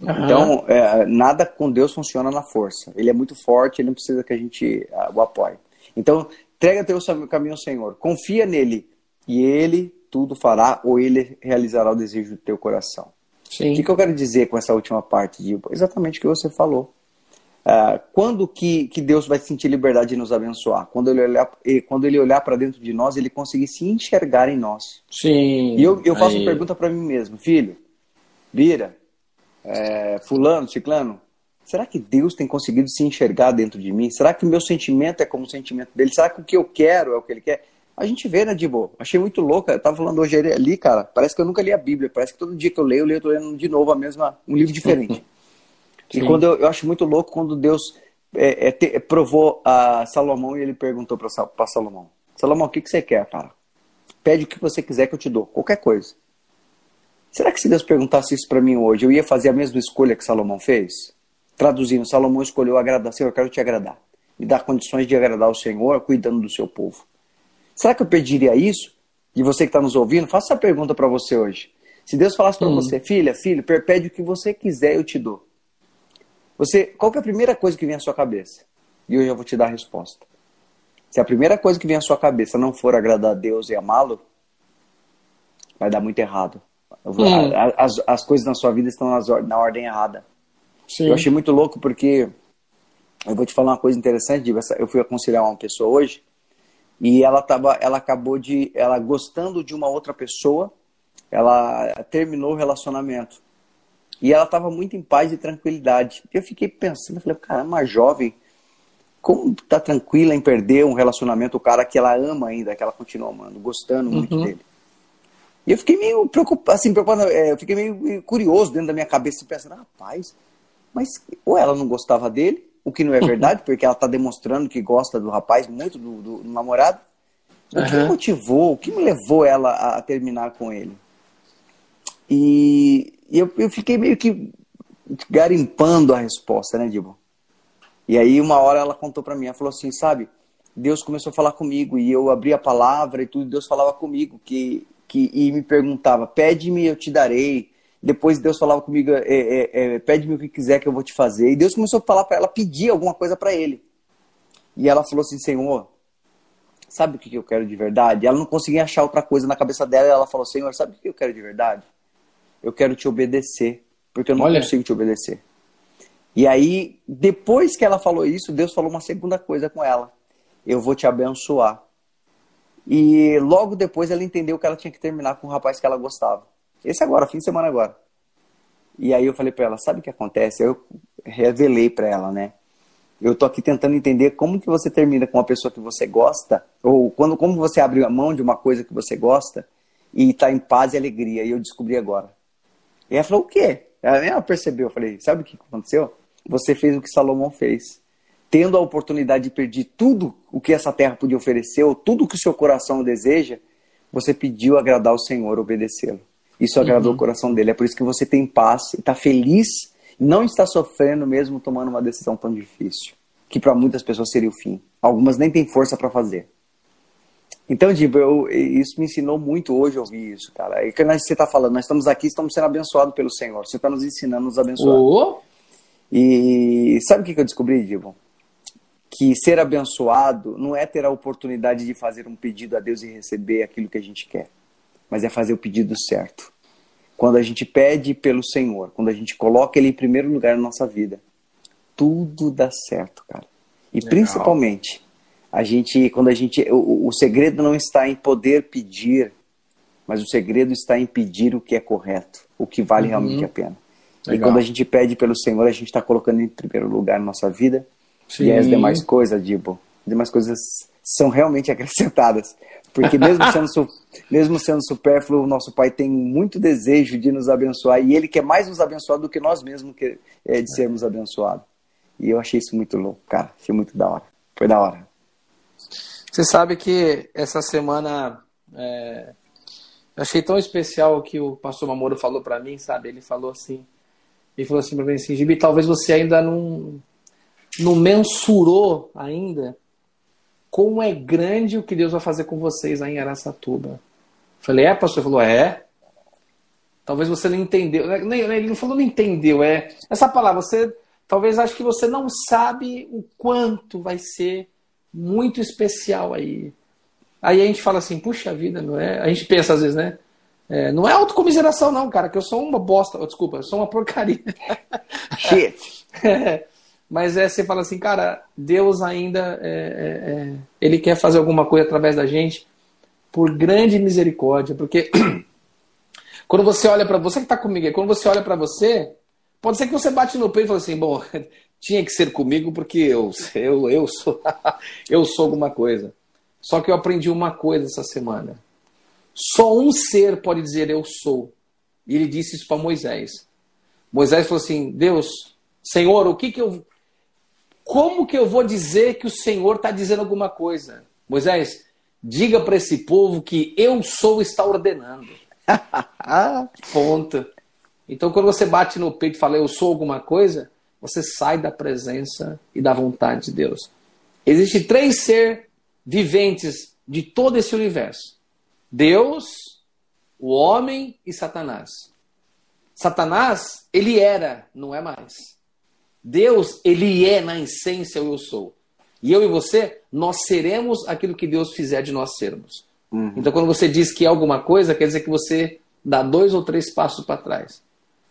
Uhum. Então, é, nada com Deus funciona na força. Ele é muito forte, ele não precisa que a gente uh, o apoie. Então, entrega teu caminho ao Senhor, confia nele e ele tudo fará ou ele realizará o desejo do teu coração. Sim. O que, que eu quero dizer com essa última parte? Exatamente o que você falou. Uh, quando que, que Deus vai sentir liberdade de nos abençoar? Quando ele olhar, quando ele olhar para dentro de nós, ele conseguir se enxergar em nós. Sim. E eu, eu faço aí. uma pergunta para mim mesmo, filho, Vira, é, fulano, ciclano, será que Deus tem conseguido se enxergar dentro de mim? Será que o meu sentimento é como o sentimento dele? Será que o que eu quero é o que ele quer? A gente vê, né, Dibo? Achei muito louca. Eu tava falando hoje ali, cara. Parece que eu nunca li a Bíblia. Parece que todo dia que eu leio, eu leio, eu tô lendo de novo a mesma, um livro diferente. e quando eu, eu, acho muito louco quando Deus é, é, te, provou a Salomão e ele perguntou para Salomão: Salomão, o que, que você quer, cara? Pede o que você quiser que eu te dou, qualquer coisa. Será que se Deus perguntasse isso para mim hoje, eu ia fazer a mesma escolha que Salomão fez? Traduzindo, Salomão escolheu agradar, Senhor, eu quero te agradar. Me dar condições de agradar o Senhor, cuidando do seu povo. Será que eu pediria isso? E você que está nos ouvindo, faça essa pergunta para você hoje. Se Deus falasse para hum. você, filha, filho, pede o que você quiser, eu te dou. Você, qual é a primeira coisa que vem à sua cabeça? E hoje eu vou te dar a resposta. Se a primeira coisa que vem à sua cabeça não for agradar a Deus e amá-lo, vai dar muito errado. Hum. As, as coisas na sua vida estão nas, na ordem errada. Sim. Eu achei muito louco porque eu vou te falar uma coisa interessante, eu fui aconselhar uma pessoa hoje e ela tava, ela acabou de, ela gostando de uma outra pessoa, ela terminou o relacionamento. E ela estava muito em paz e tranquilidade. Eu fiquei pensando, falei, caramba, uma jovem, como tá tranquila em perder um relacionamento, o cara que ela ama ainda, que ela continua amando, gostando muito uhum. dele. E eu fiquei meio preocupado, assim, preocupado, é, eu fiquei meio curioso dentro da minha cabeça, pensando, rapaz, mas ou ela não gostava dele, o que não é verdade, porque ela está demonstrando que gosta do rapaz muito, do, do, do namorado. O uhum. que motivou, o que me levou ela a, terminar com ele? E, e eu, eu fiquei meio que garimpando a resposta, né, Dibo? E aí uma hora ela contou para mim, ela falou assim, sabe, Deus começou a falar comigo e eu abri a palavra e tudo, Deus falava comigo que, que e me perguntava, pede-me, eu te darei, depois Deus falava comigo, é, é, é, pede-me o que quiser que eu vou te fazer. E Deus começou a falar para ela, pedir alguma coisa para ele. E ela falou assim, Senhor, sabe o que eu quero de verdade? Ela não conseguia achar outra coisa na cabeça dela. E ela falou, Senhor, sabe o que eu quero de verdade? Eu quero te obedecer, porque eu não Olha. consigo te obedecer. E aí, depois que ela falou isso, Deus falou uma segunda coisa com ela. Eu vou te abençoar. E logo depois ela entendeu que ela tinha que terminar com o rapaz que ela gostava. Esse agora, fim de semana agora. E aí eu falei para ela, sabe o que acontece? Eu revelei para ela, né? Eu tô aqui tentando entender como que você termina com uma pessoa que você gosta, ou quando como você abre a mão de uma coisa que você gosta e tá em paz e alegria. E eu descobri agora. E ela falou, o quê? Ela percebeu. Eu falei, sabe o que aconteceu? Você fez o que Salomão fez. Tendo a oportunidade de perder tudo o que essa terra podia oferecer, ou tudo o que o seu coração deseja, você pediu agradar o Senhor, obedecê-lo. Isso agradou uhum. o coração dele. É por isso que você tem paz, está feliz, não está sofrendo mesmo tomando uma decisão tão difícil, que para muitas pessoas seria o fim. Algumas nem têm força para fazer. Então, Dibo, eu, isso me ensinou muito hoje ouvir isso, cara. É que você está falando, nós estamos aqui, estamos sendo abençoados pelo Senhor. Você está nos ensinando, nos abençoar. Oh. E sabe o que eu descobri, Dibo? Que ser abençoado não é ter a oportunidade de fazer um pedido a Deus e receber aquilo que a gente quer mas é fazer o pedido certo. Quando a gente pede pelo Senhor, quando a gente coloca Ele em primeiro lugar na nossa vida, tudo dá certo, cara. E Legal. principalmente, a gente, quando a gente, o, o segredo não está em poder pedir, mas o segredo está em pedir o que é correto, o que vale uhum. realmente a pena. Legal. E quando a gente pede pelo Senhor, a gente está colocando em primeiro lugar na nossa vida. Sim. E as demais coisas, Dibo, as demais coisas são realmente acrescentadas. Porque mesmo sendo, mesmo sendo supérfluo, o nosso Pai tem muito desejo de nos abençoar e Ele quer mais nos abençoar do que nós mesmos que, é, de sermos abençoados. E eu achei isso muito louco, cara. Achei muito da hora. Foi da hora. Você sabe que essa semana é, achei tão especial o que o pastor Mamoro falou para mim, sabe? Ele falou assim, ele falou assim para mim assim, Gibi, talvez você ainda não, não mensurou ainda como é grande o que Deus vai fazer com vocês aí em Araçatuba. Falei, é, pastor? Ele falou, é. Talvez você não entendeu. Ele não falou não entendeu, é. Essa palavra, você talvez ache que você não sabe o quanto vai ser muito especial aí. Aí a gente fala assim, puxa vida, não é? A gente pensa às vezes, né? É, não é autocomiseração, não, cara, que eu sou uma bosta. Oh, desculpa, eu sou uma porcaria. Shit. É, mas é, você fala assim, cara, Deus ainda é, é, é ele quer fazer alguma coisa através da gente por grande misericórdia, porque quando você olha para você que está comigo, quando você olha para você, pode ser que você bate no peito e fala assim, bom, tinha que ser comigo porque eu eu, eu sou eu sou alguma coisa. Só que eu aprendi uma coisa essa semana. Só um ser pode dizer eu sou. E ele disse isso para Moisés. Moisés falou assim: Deus, Senhor, o que que eu. Como que eu vou dizer que o Senhor está dizendo alguma coisa? Moisés, diga para esse povo que eu sou está ordenando. Ponto. Então, quando você bate no peito e fala eu sou alguma coisa, você sai da presença e da vontade de Deus. Existem três ser viventes de todo esse universo: Deus, o homem e Satanás. Satanás, ele era, não é mais. Deus, ele é na essência o eu sou. E eu e você, nós seremos aquilo que Deus fizer de nós sermos. Uhum. Então, quando você diz que é alguma coisa, quer dizer que você dá dois ou três passos para trás.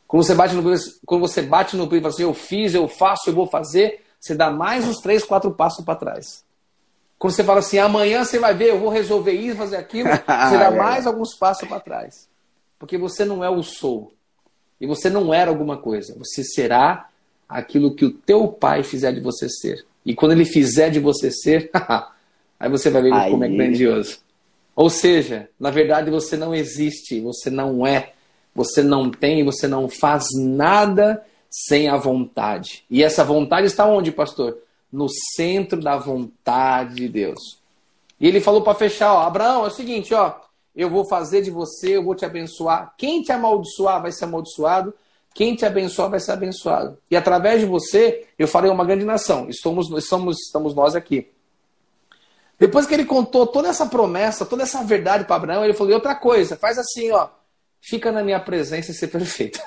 Quando você bate no quando você bate no peito e fala assim, eu fiz, eu faço, eu vou fazer, você dá mais uns três, quatro passos para trás. Quando você fala assim, amanhã você vai ver, eu vou resolver isso, fazer aquilo, você dá mais alguns passos para trás. Porque você não é o sou. E você não era alguma coisa. Você será aquilo que o teu pai fizer de você ser. E quando ele fizer de você ser, aí você vai ver como é grandioso. Ou seja, na verdade você não existe, você não é, você não tem, você não faz nada sem a vontade. E essa vontade está onde, pastor? No centro da vontade de Deus. E ele falou para fechar, ó, Abraão, é o seguinte, ó, eu vou fazer de você, eu vou te abençoar. Quem te amaldiçoar vai ser amaldiçoado, quem te abençoar vai ser abençoado. E através de você, eu farei uma grande nação. Estamos, somos, estamos nós aqui. Depois que ele contou toda essa promessa, toda essa verdade para Abraão, ele falou: outra coisa, faz assim, ó. Fica na minha presença e ser perfeito.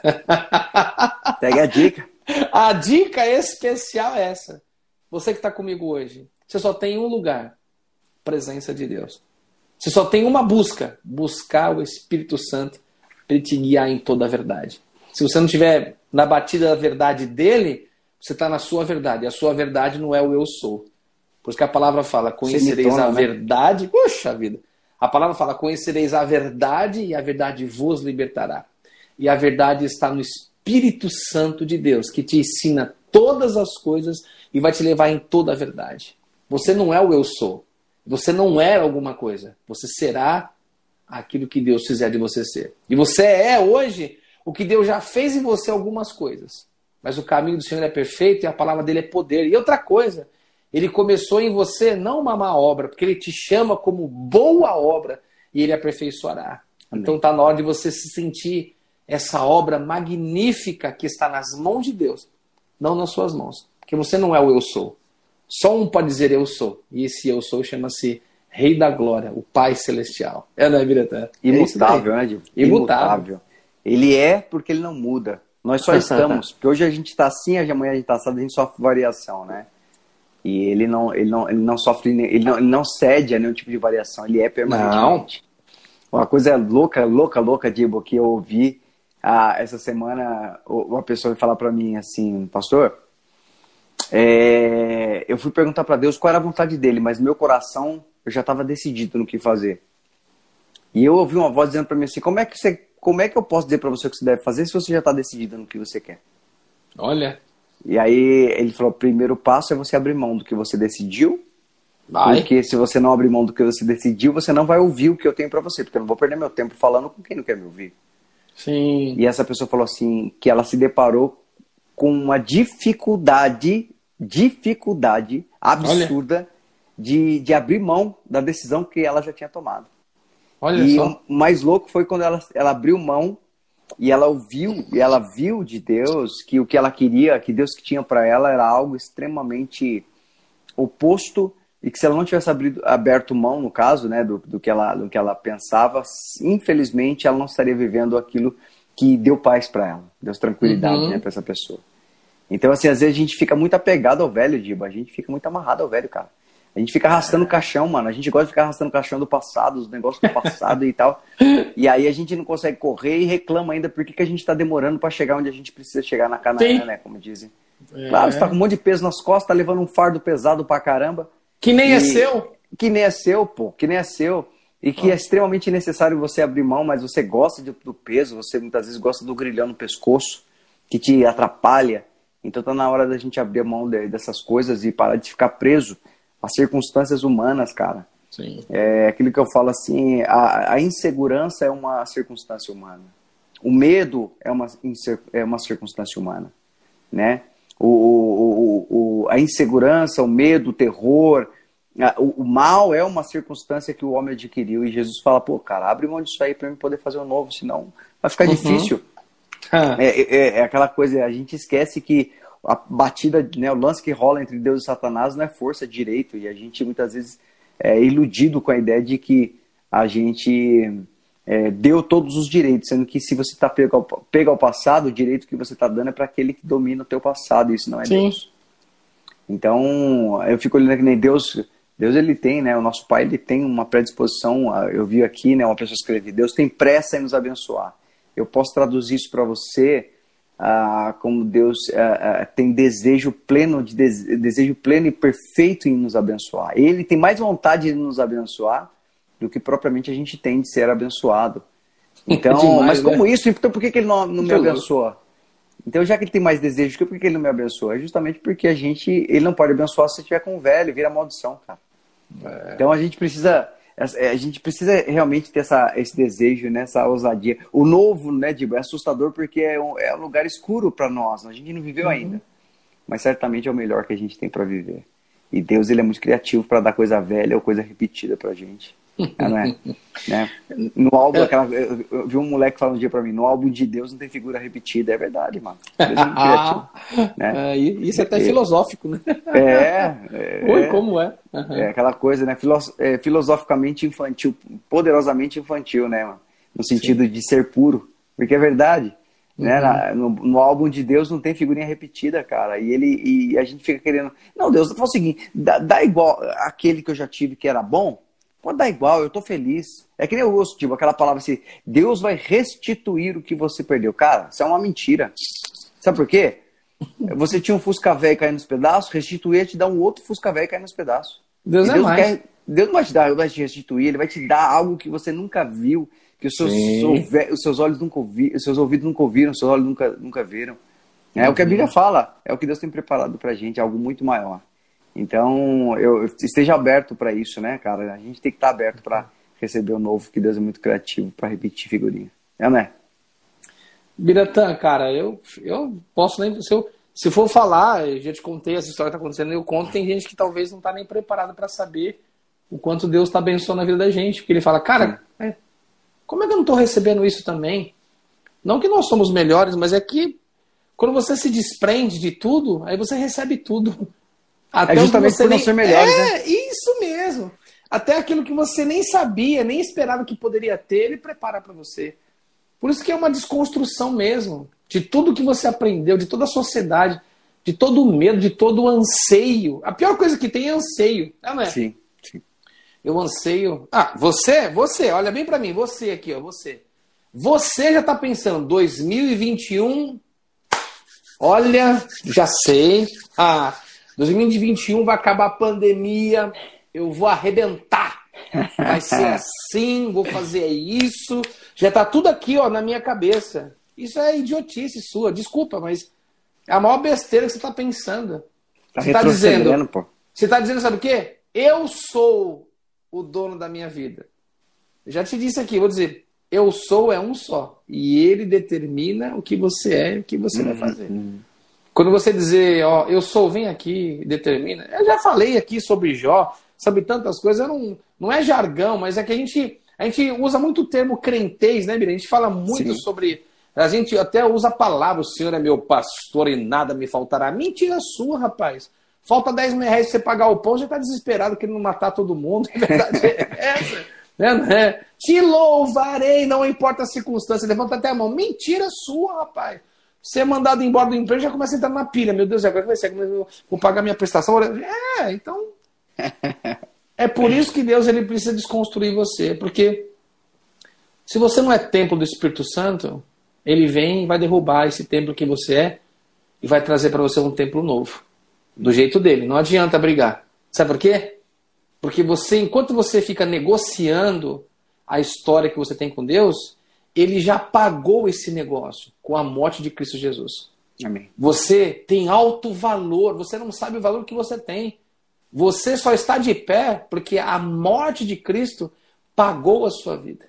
Pega a dica. A dica especial é essa. Você que está comigo hoje, você só tem um lugar: presença de Deus. Você só tem uma busca: buscar o Espírito Santo para ele te guiar em toda a verdade. Se você não estiver na batida da verdade dele, você está na sua verdade. E a sua verdade não é o eu sou. Por isso que a palavra fala: conhecereis a né? verdade. Puxa vida! A palavra fala: conhecereis a verdade e a verdade vos libertará. E a verdade está no Espírito Santo de Deus, que te ensina todas as coisas e vai te levar em toda a verdade. Você não é o eu sou. Você não é alguma coisa. Você será aquilo que Deus fizer de você ser. E você é hoje o que Deus já fez em você algumas coisas. Mas o caminho do Senhor é perfeito e a palavra dele é poder. E outra coisa, ele começou em você não uma má obra, porque ele te chama como boa obra e ele aperfeiçoará. Amém. Então está na hora de você se sentir essa obra magnífica que está nas mãos de Deus, não nas suas mãos. Porque você não é o eu sou. Só um pode dizer eu sou. E esse eu sou chama-se Rei da Glória, o Pai Celestial. É, não é, Biratã? Imutável, é né? Imutável. Imutável. Ele é porque ele não muda. Nós só estamos. Porque hoje a gente está assim, amanhã a gente está assado, a gente sofre variação, né? E ele não, ele não, ele não sofre, ele não, ele não cede a nenhum tipo de variação, ele é permanente. Uma coisa louca, louca, louca, Dibo, que eu ouvi ah, essa semana, uma pessoa falar para mim assim, pastor, é, eu fui perguntar para Deus qual era a vontade dele, mas meu coração eu já estava decidido no que fazer. E eu ouvi uma voz dizendo para mim assim, como é que você como é que eu posso dizer para você o que você deve fazer se você já está decidido no que você quer? Olha. E aí ele falou: o primeiro passo é você abrir mão do que você decidiu. Vai. Porque se você não abrir mão do que você decidiu, você não vai ouvir o que eu tenho para você, porque eu não vou perder meu tempo falando com quem não quer me ouvir. Sim. E essa pessoa falou assim que ela se deparou com uma dificuldade, dificuldade absurda de, de abrir mão da decisão que ela já tinha tomado. Olha e só. o mais louco foi quando ela, ela abriu mão e ela ouviu, e ela viu de Deus que o que ela queria, que Deus que tinha para ela era algo extremamente oposto e que se ela não tivesse abrido, aberto mão, no caso, né, do, do, que ela, do que ela pensava, infelizmente ela não estaria vivendo aquilo que deu paz para ela, deu tranquilidade uhum. né, para essa pessoa. Então, assim, às vezes a gente fica muito apegado ao velho, Diba, a gente fica muito amarrado ao velho, cara. A gente fica arrastando o caixão, mano. A gente gosta de ficar arrastando o caixão do passado, os negócios do passado e tal. E aí a gente não consegue correr e reclama ainda por que, que a gente tá demorando para chegar onde a gente precisa chegar na Canaã, né? Como dizem. É. Claro, você tá com um monte de peso nas costas, tá levando um fardo pesado pra caramba. Que nem é e... é seu. Que nem é seu, pô. Que nem é seu. E que é extremamente necessário você abrir mão, mas você gosta de, do peso, você muitas vezes gosta do grilhão no pescoço, que te atrapalha. Então tá na hora da gente abrir mão de, dessas coisas e parar de ficar preso as circunstâncias humanas, cara. Sim. É aquilo que eu falo assim, a, a insegurança é uma circunstância humana. O medo é uma, é uma circunstância humana, né? O, o, o, a insegurança, o medo, o terror, a, o, o, mal é uma circunstância que o homem adquiriu. E Jesus fala, pô, cara, abre mão disso aí para eu poder fazer o um novo, senão vai ficar uhum. difícil. Ah. É, é, é, aquela coisa, a gente esquece que a batida, né, o lance que rola entre Deus e Satanás não é força direito, e a gente muitas vezes é iludido com a ideia de que a gente é, deu todos os direitos, sendo que se você está pego, ao, pego ao passado, o direito que você está dando é para aquele que domina o teu passado, e isso não é Sim. Deus. Então, eu fico olhando que nem Deus, Deus ele tem, né, o nosso Pai ele tem uma predisposição, eu vi aqui, né, uma pessoa escrever, Deus tem pressa em nos abençoar. Eu posso traduzir isso para você ah, como Deus ah, tem desejo pleno de desejo pleno e perfeito em nos abençoar. Ele tem mais vontade de nos abençoar do que propriamente a gente tem de ser abençoado. Então, Demais, mas como né? isso? Então por que, que ele não, não me abençoa? Então, já que ele tem mais desejo, por que ele não me abençoa? É justamente porque a gente, ele não pode abençoar se estiver com o velho, vira maldição, cara. É. Então a gente precisa é, a gente precisa realmente ter essa, esse desejo, né, essa ousadia. O novo, né, Dibo, é assustador porque é um, é um lugar escuro para nós. A gente não viveu uhum. ainda, mas certamente é o melhor que a gente tem para viver. E Deus ele é muito criativo para dar coisa velha ou coisa repetida para gente. É, não é? né? No álbum, é. aquela, eu, eu, vi um moleque falando um dia pra mim: no álbum de Deus não tem figura repetida. É verdade, mano. É né? é, isso é até filosófico, né? É. é Oi, como é? Uhum. É aquela coisa, né? Filos, é, filosoficamente infantil, poderosamente infantil, né, mano? No sentido Sim. de ser puro. Porque é verdade. Né? Uhum. Na, no, no, álbum de Deus não tem figurinha repetida, cara. E ele e a gente fica querendo. Não, Deus, fala o seguinte: dá, dá igual aquele que eu já tive que era bom Pode dar igual, eu tô feliz. É que nem eu gosto, tipo, aquela palavra assim, Deus vai restituir o que você perdeu. Cara, isso é uma mentira. Sabe por quê? Você tinha um Fusca velho caindo nos pedaços, restituir é te dar um outro Fusca velho caindo nos pedaços. Deus, é Deus é mais. Quer, Deus não vai te dar, vai te restituir, ele vai te dar algo que você nunca viu, que os seus, os seus olhos nunca ouviram, os seus ouvidos nunca ouviram, os seus olhos nunca, nunca viram. É uhum. o que a Bíblia fala, é o que Deus tem preparado pra gente, algo muito maior. Então, eu, esteja aberto para isso, né, cara? A gente tem que estar tá aberto para receber o novo, que Deus é muito criativo para repetir figurinha. É, né? Biratã, cara, eu, eu posso nem. Se, eu, se for falar, eu já te contei essa história que está acontecendo, eu conto, tem gente que talvez não está nem preparada para saber o quanto Deus está abençoando a vida da gente. Porque ele fala, cara, é, como é que eu não estou recebendo isso também? Não que nós somos melhores, mas é que quando você se desprende de tudo, aí você recebe tudo. Até é justamente por nem... não ser melhor. É, né? isso mesmo. Até aquilo que você nem sabia, nem esperava que poderia ter, ele prepara para você. Por isso que é uma desconstrução mesmo de tudo que você aprendeu, de toda a sociedade, de todo o medo, de todo o anseio. A pior coisa que tem é anseio, não é? Sim, sim. Eu anseio. Ah, você, você, olha bem para mim, você aqui, ó, você. Você já está pensando 2021? Olha, já sei. Ah, 2021 vai acabar a pandemia, eu vou arrebentar. Vai ser assim, vou fazer isso. Já tá tudo aqui, ó, na minha cabeça. Isso é idiotice sua, desculpa, mas é a maior besteira que você tá pensando. Tá você tá dizendo, pô. Você tá dizendo, sabe o quê? Eu sou o dono da minha vida. Eu já te disse aqui, vou dizer, eu sou é um só. E ele determina o que você é e o que você uhum, vai fazer. Uhum. Quando você dizer, ó, eu sou, vem aqui, determina. Eu já falei aqui sobre Jó, sobre tantas coisas, não, não é jargão, mas é que a gente, a gente usa muito o termo crentez, né, Miriam? A gente fala muito Sim. sobre. A gente até usa a palavra, o Senhor é meu pastor e nada me faltará. Mentira sua, rapaz. Falta 10 mil reais pra você pagar o pão, já tá desesperado querendo matar todo mundo. A verdade é essa. Né, né? Te louvarei, não importa a circunstância. Levanta até a mão. Mentira sua, rapaz. Você é mandado embora do emprego já começa a entrar na pilha. Meu Deus, agora vai ser? Vou pagar minha prestação? É, então. É por isso que Deus ele precisa desconstruir você, porque se você não é templo do Espírito Santo, ele vem e vai derrubar esse templo que você é e vai trazer para você um templo novo, do jeito dele. Não adianta brigar. Sabe por quê? Porque você, enquanto você fica negociando a história que você tem com Deus, ele já pagou esse negócio com a morte de Cristo Jesus. Amém. Você tem alto valor, você não sabe o valor que você tem. Você só está de pé porque a morte de Cristo pagou a sua vida.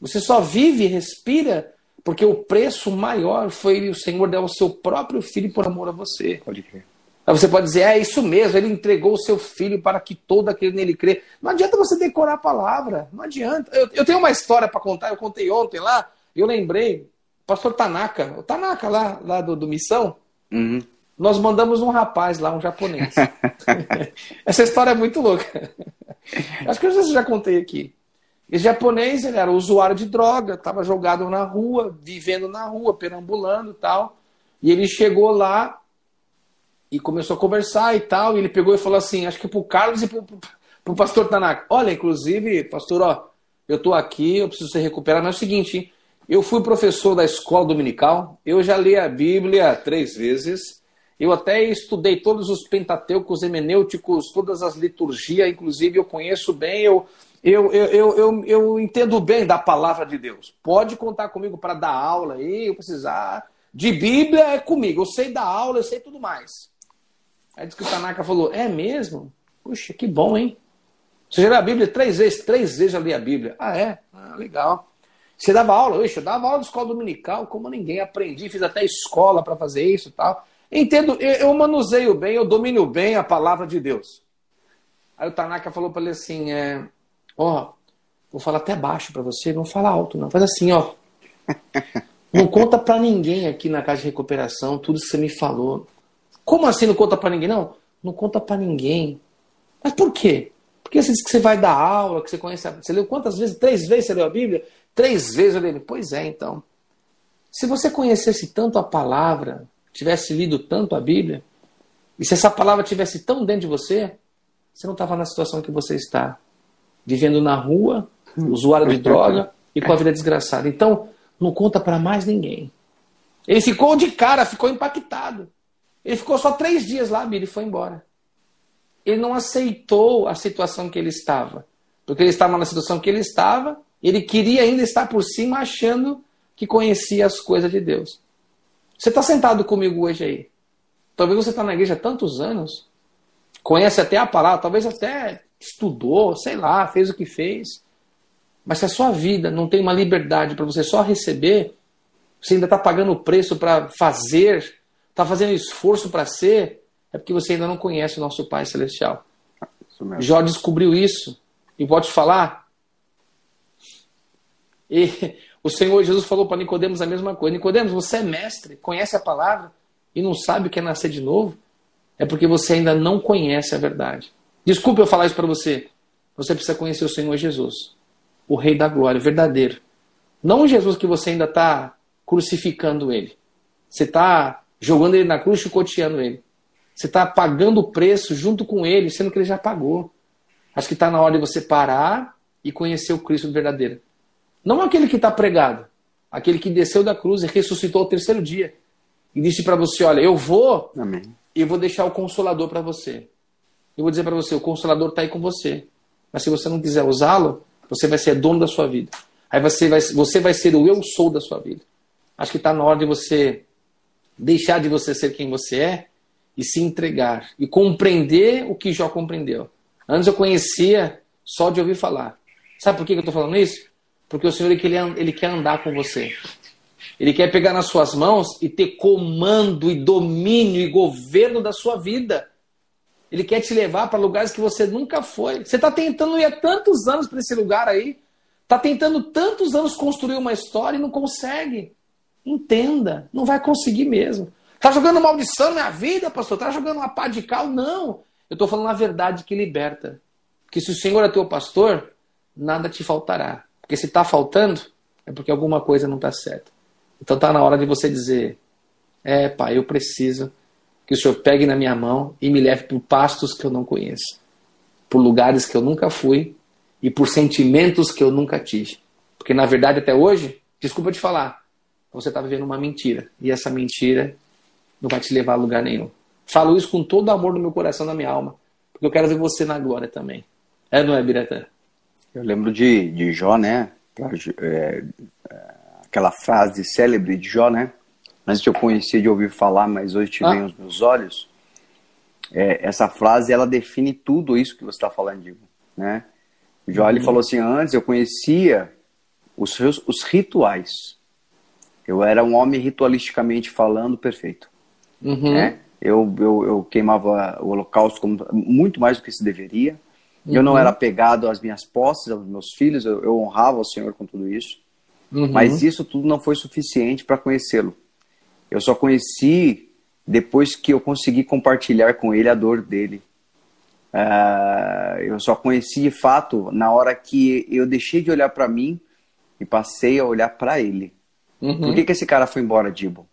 Você só vive e respira porque o preço maior foi o Senhor dar o seu próprio filho por amor a você. Pode crer. Aí você pode dizer, é isso mesmo, ele entregou o seu filho para que todo aquele nele crê. Não adianta você decorar a palavra, não adianta. Eu, eu tenho uma história para contar, eu contei ontem lá, eu lembrei, pastor Tanaka, o Tanaka lá, lá do, do Missão, Uhum. nós mandamos um rapaz lá, um japonês. Essa história é muito louca. Acho que eu já- já contei aqui. Esse japonês, ele era usuário de droga, estava jogado na rua, vivendo na rua, perambulando e tal. E ele chegou lá e começou a conversar e tal. E ele pegou e falou assim: acho que pro Carlos e pro, pro, pro pastor Tanaka. Olha, inclusive, pastor, ó, eu tô aqui, eu preciso se recuperar. Mas é o seguinte, hein, eu fui professor da escola dominical, eu já li a Bíblia três vezes. Eu até estudei todos os pentateucos hemenêuticos, todas as liturgias, inclusive eu conheço bem, eu, eu, eu, eu, eu, entendo bem da palavra de Deus. Pode contar comigo para dar aula aí, eu precisar. De Bíblia é comigo, eu sei dar aula, eu sei tudo mais. Aí diz que o Tanaka falou: É mesmo? Puxa, que bom, hein? Você já leu a Bíblia três vezes? Três vezes já li a Bíblia. Ah, é? Ah, legal. Você dava aula? Eu dava aula de escola dominical, como ninguém. Aprendi, fiz até escola para fazer isso e tal. Entendo, eu, eu manuseio bem, eu domino bem a palavra de Deus. Aí o Tanaka falou para ele assim: é, Ó, vou falar até baixo para você, não fala alto, não. Faz assim, ó. Não conta para ninguém aqui na casa de recuperação tudo que você me falou. Como assim não conta para ninguém? Não, não conta para ninguém. Mas por quê? Porque você disse que você vai dar aula, que você conhece a... Você leu quantas vezes? Três vezes você leu a Bíblia? Três vezes eu li. Pois é, então. Se você conhecesse tanto a palavra, tivesse lido tanto a Bíblia, e se essa palavra tivesse tão dentro de você, você não estava na situação que você está. Vivendo na rua, usuário de droga e com a vida desgraçada. Então, não conta para mais ninguém. Ele ficou de cara, ficou impactado. Ele ficou só três dias lá, Bíblia, e foi embora. Ele não aceitou a situação que ele estava. Porque ele estava na situação que ele estava, ele queria ainda estar por cima, achando que conhecia as coisas de Deus. Você está sentado comigo hoje aí. Talvez você está na igreja há tantos anos, conhece até a palavra, talvez até estudou, sei lá, fez o que fez. Mas se a sua vida não tem uma liberdade para você só receber, você ainda está pagando o preço para fazer, está fazendo esforço para ser, é porque você ainda não conhece o nosso Pai Celestial. Jó descobriu isso. E pode te falar? E o Senhor Jesus falou para Nicodemos a mesma coisa. Nicodemos, você é mestre, conhece a palavra e não sabe o que é nascer de novo? É porque você ainda não conhece a verdade. Desculpe eu falar isso para você. Você precisa conhecer o Senhor Jesus, o Rei da Glória, verdadeiro. Não o Jesus que você ainda está crucificando ele. Você está jogando ele na cruz, chicoteando ele. Você está pagando o preço junto com ele, sendo que ele já pagou. Acho que está na hora de você parar e conhecer o Cristo verdadeiro. Não aquele que está pregado, aquele que desceu da cruz e ressuscitou ao terceiro dia. E disse para você: Olha, eu vou Amém. e vou deixar o consolador para você. Eu vou dizer para você: o consolador está aí com você. Mas se você não quiser usá-lo, você vai ser dono da sua vida. Aí você vai, você vai ser o eu sou da sua vida. Acho que está na hora de você deixar de você ser quem você é e se entregar e compreender o que Jó compreendeu. Antes eu conhecia só de ouvir falar. Sabe por que eu estou falando isso? Porque o Senhor ele, quer- ele quer andar com você. Ele quer pegar nas suas mãos e ter comando e domínio e governo da sua vida. Ele quer te levar para lugares que você nunca foi. Você está tentando ir há tantos anos para esse lugar aí. Está tentando tantos anos construir uma história e não consegue. Entenda, não vai conseguir mesmo. Tá jogando maldição na minha vida, pastor? Tá jogando uma pá de cal? Não. Eu estou falando a verdade que liberta. Que se o Senhor é teu pastor, nada te faltará. Porque se está faltando, é porque alguma coisa não está certa. Então tá na hora de você dizer: É, pai, eu preciso que o Senhor pegue na minha mão e me leve por pastos que eu não conheço. por lugares que eu nunca fui e por sentimentos que eu nunca tive. Porque na verdade até hoje, desculpa te falar, você está vivendo uma mentira. E essa mentira não vai te levar a lugar nenhum. Falo isso com todo o amor do meu coração, da minha alma. Porque eu quero ver você na glória também. É, não é, Biratã? Eu lembro de, de Jó, né? É, é, aquela frase célebre de Jó, né? Antes eu conhecia de ouvir falar, mas hoje te ah. os meus olhos. É, essa frase, ela define tudo isso que você está falando, Diego, né? Jó, ele uhum. falou assim, antes eu conhecia os, os rituais. Eu era um homem ritualisticamente falando perfeito. Uhum. Né? Eu, eu, eu, queimava o holocausto como, muito mais do que se deveria. Uhum. Eu não uhum. era apegado às minhas posses, aos meus filhos. Eu, eu honrava o Senhor com tudo isso. Uhum. Mas isso tudo não foi suficiente para conhecê-lo. Eu só conheci depois que eu consegui compartilhar com ele a dor dele. Uh, eu só conheci de fato na hora que eu deixei de olhar para mim e passei a olhar para ele. Uhum. Por que, que esse cara foi embora, Dibo?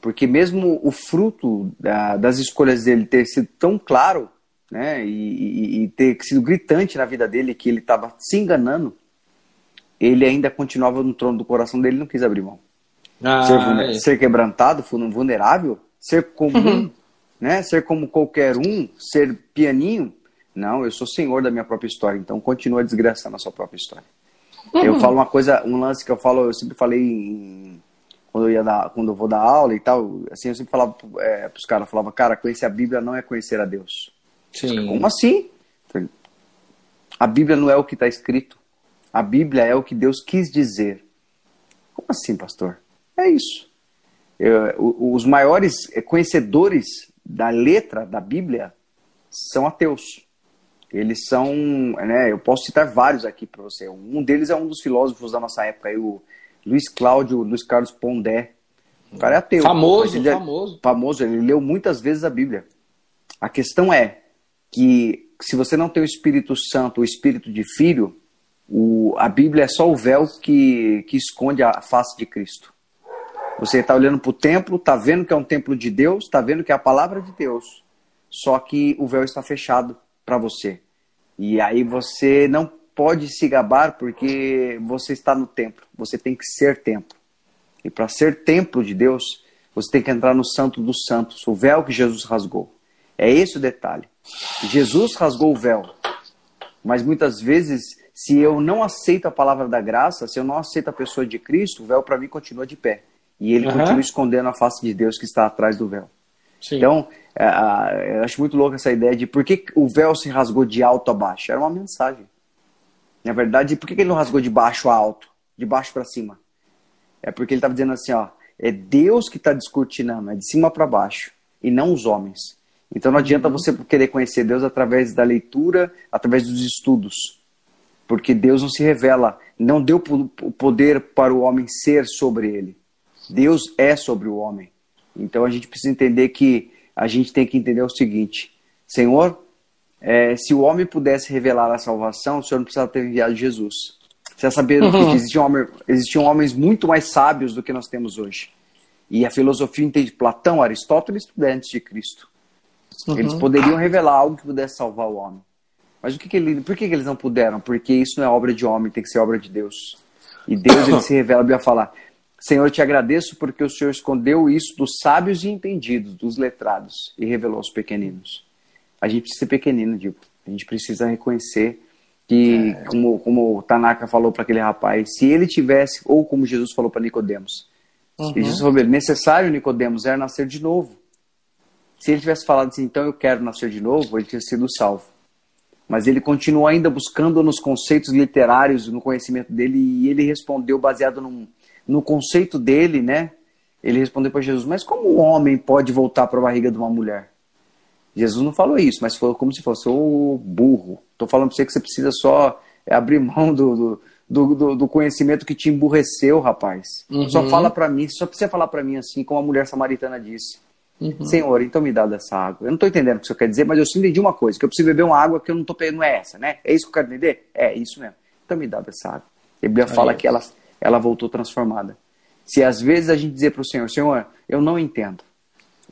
Porque mesmo o fruto da, das escolhas dele ter sido tão claro, né, e, e, e ter sido gritante na vida dele que ele estava se enganando, ele ainda continuava no trono do coração dele e não quis abrir mão. Ah, ser, é. ser quebrantado, vulnerável, ser comum, uhum. né, ser como qualquer um, ser pianinho. Não, eu sou senhor da minha própria história, então continua desgraçando a sua própria história. Uhum. Eu falo uma coisa, um lance que eu falo, eu sempre falei em, quando eu ia dar, quando eu vou dar aula e tal, assim, eu sempre falava é, pros caras, falava, cara, conhecer a Bíblia não é conhecer a Deus. Sim. Como assim? A Bíblia não é o que está escrito. A Bíblia é o que Deus quis dizer. Como assim, pastor? É isso. Eu, os maiores conhecedores da letra da Bíblia são ateus. Eles são, né, eu posso citar vários aqui para você. Um deles é um dos filósofos da nossa época, aí, o Luiz Cláudio, Luiz Carlos Pondé. O cara é ateu. Famoso, ele é famoso. Famoso, ele leu muitas vezes a Bíblia. A questão é que se você não tem o Espírito Santo, o Espírito de Filho, o, a Bíblia é só o véu que, que esconde a face de Cristo. Você está olhando para o templo, está vendo que é um templo de Deus, está vendo que é a palavra de Deus, só que o véu está fechado para você. E aí você não pode se gabar porque você está no templo. Você tem que ser templo. E para ser templo de Deus, você tem que entrar no Santo dos Santos, o véu que Jesus rasgou. É esse o detalhe. Jesus rasgou o véu. Mas muitas vezes, se eu não aceito a palavra da graça, se eu não aceito a pessoa de Cristo, o véu para mim continua de pé. E ele uhum. continua escondendo a face de Deus que está atrás do véu. Sim. Então, é, eu acho muito louco essa ideia de por que o véu se rasgou de alto a baixo. Era uma mensagem. Na verdade, por que ele não rasgou de baixo a alto? De baixo para cima? É porque ele estava dizendo assim, ó, é Deus que está descortinando, é de cima para baixo, e não os homens. Então não adianta você querer conhecer Deus através da leitura, através dos estudos. Porque Deus não se revela, não deu o poder para o homem ser sobre ele. Deus é sobre o homem. Então a gente precisa entender que a gente tem que entender o seguinte: Senhor, é, se o homem pudesse revelar a salvação, o Senhor não precisava ter enviado Jesus. Você saber uhum. que existiam, homens, existiam homens muito mais sábios do que nós temos hoje. E a filosofia entende Platão, Aristóteles, tudo antes de Cristo. Uhum. Eles poderiam revelar algo que pudesse salvar o homem. Mas o que, que ele, por que, que eles não puderam? Porque isso não é obra de homem, tem que ser obra de Deus. E Deus ele se revela, a falar: Senhor, eu te agradeço porque o Senhor escondeu isso dos sábios e entendidos, dos letrados, e revelou aos pequeninos. A gente precisa ser pequenino, Diego. A gente precisa reconhecer que, é. como, como o Tanaka falou para aquele rapaz, se ele tivesse, ou como Jesus falou para Nicodemos, uhum. Jesus falou, necessário, Nicodemos, era nascer de novo. Se ele tivesse falado assim, então eu quero nascer de novo, ele tinha sido salvo. Mas ele continuou ainda buscando nos conceitos literários, no conhecimento dele, e ele respondeu baseado num, no conceito dele, né? Ele respondeu para Jesus: Mas como um homem pode voltar para a barriga de uma mulher? Jesus não falou isso, mas falou como se fosse o burro. Estou falando para você que você precisa só abrir mão do, do, do, do, conhecimento que te emburreceu, rapaz. Uhum. Só fala para mim, só precisa falar para mim assim, como a mulher samaritana disse. Uhum. Senhor, então me dá dessa água. Eu não estou entendendo o que você quer dizer, mas eu sim entendi uma coisa, que eu preciso beber uma água que eu não estou não é essa, né? É isso que eu quero entender? É, isso mesmo. Então me dá dessa água. A Bíblia fala que ela ela voltou transformada. Se às vezes a gente dizer para o Senhor, Senhor, eu não entendo,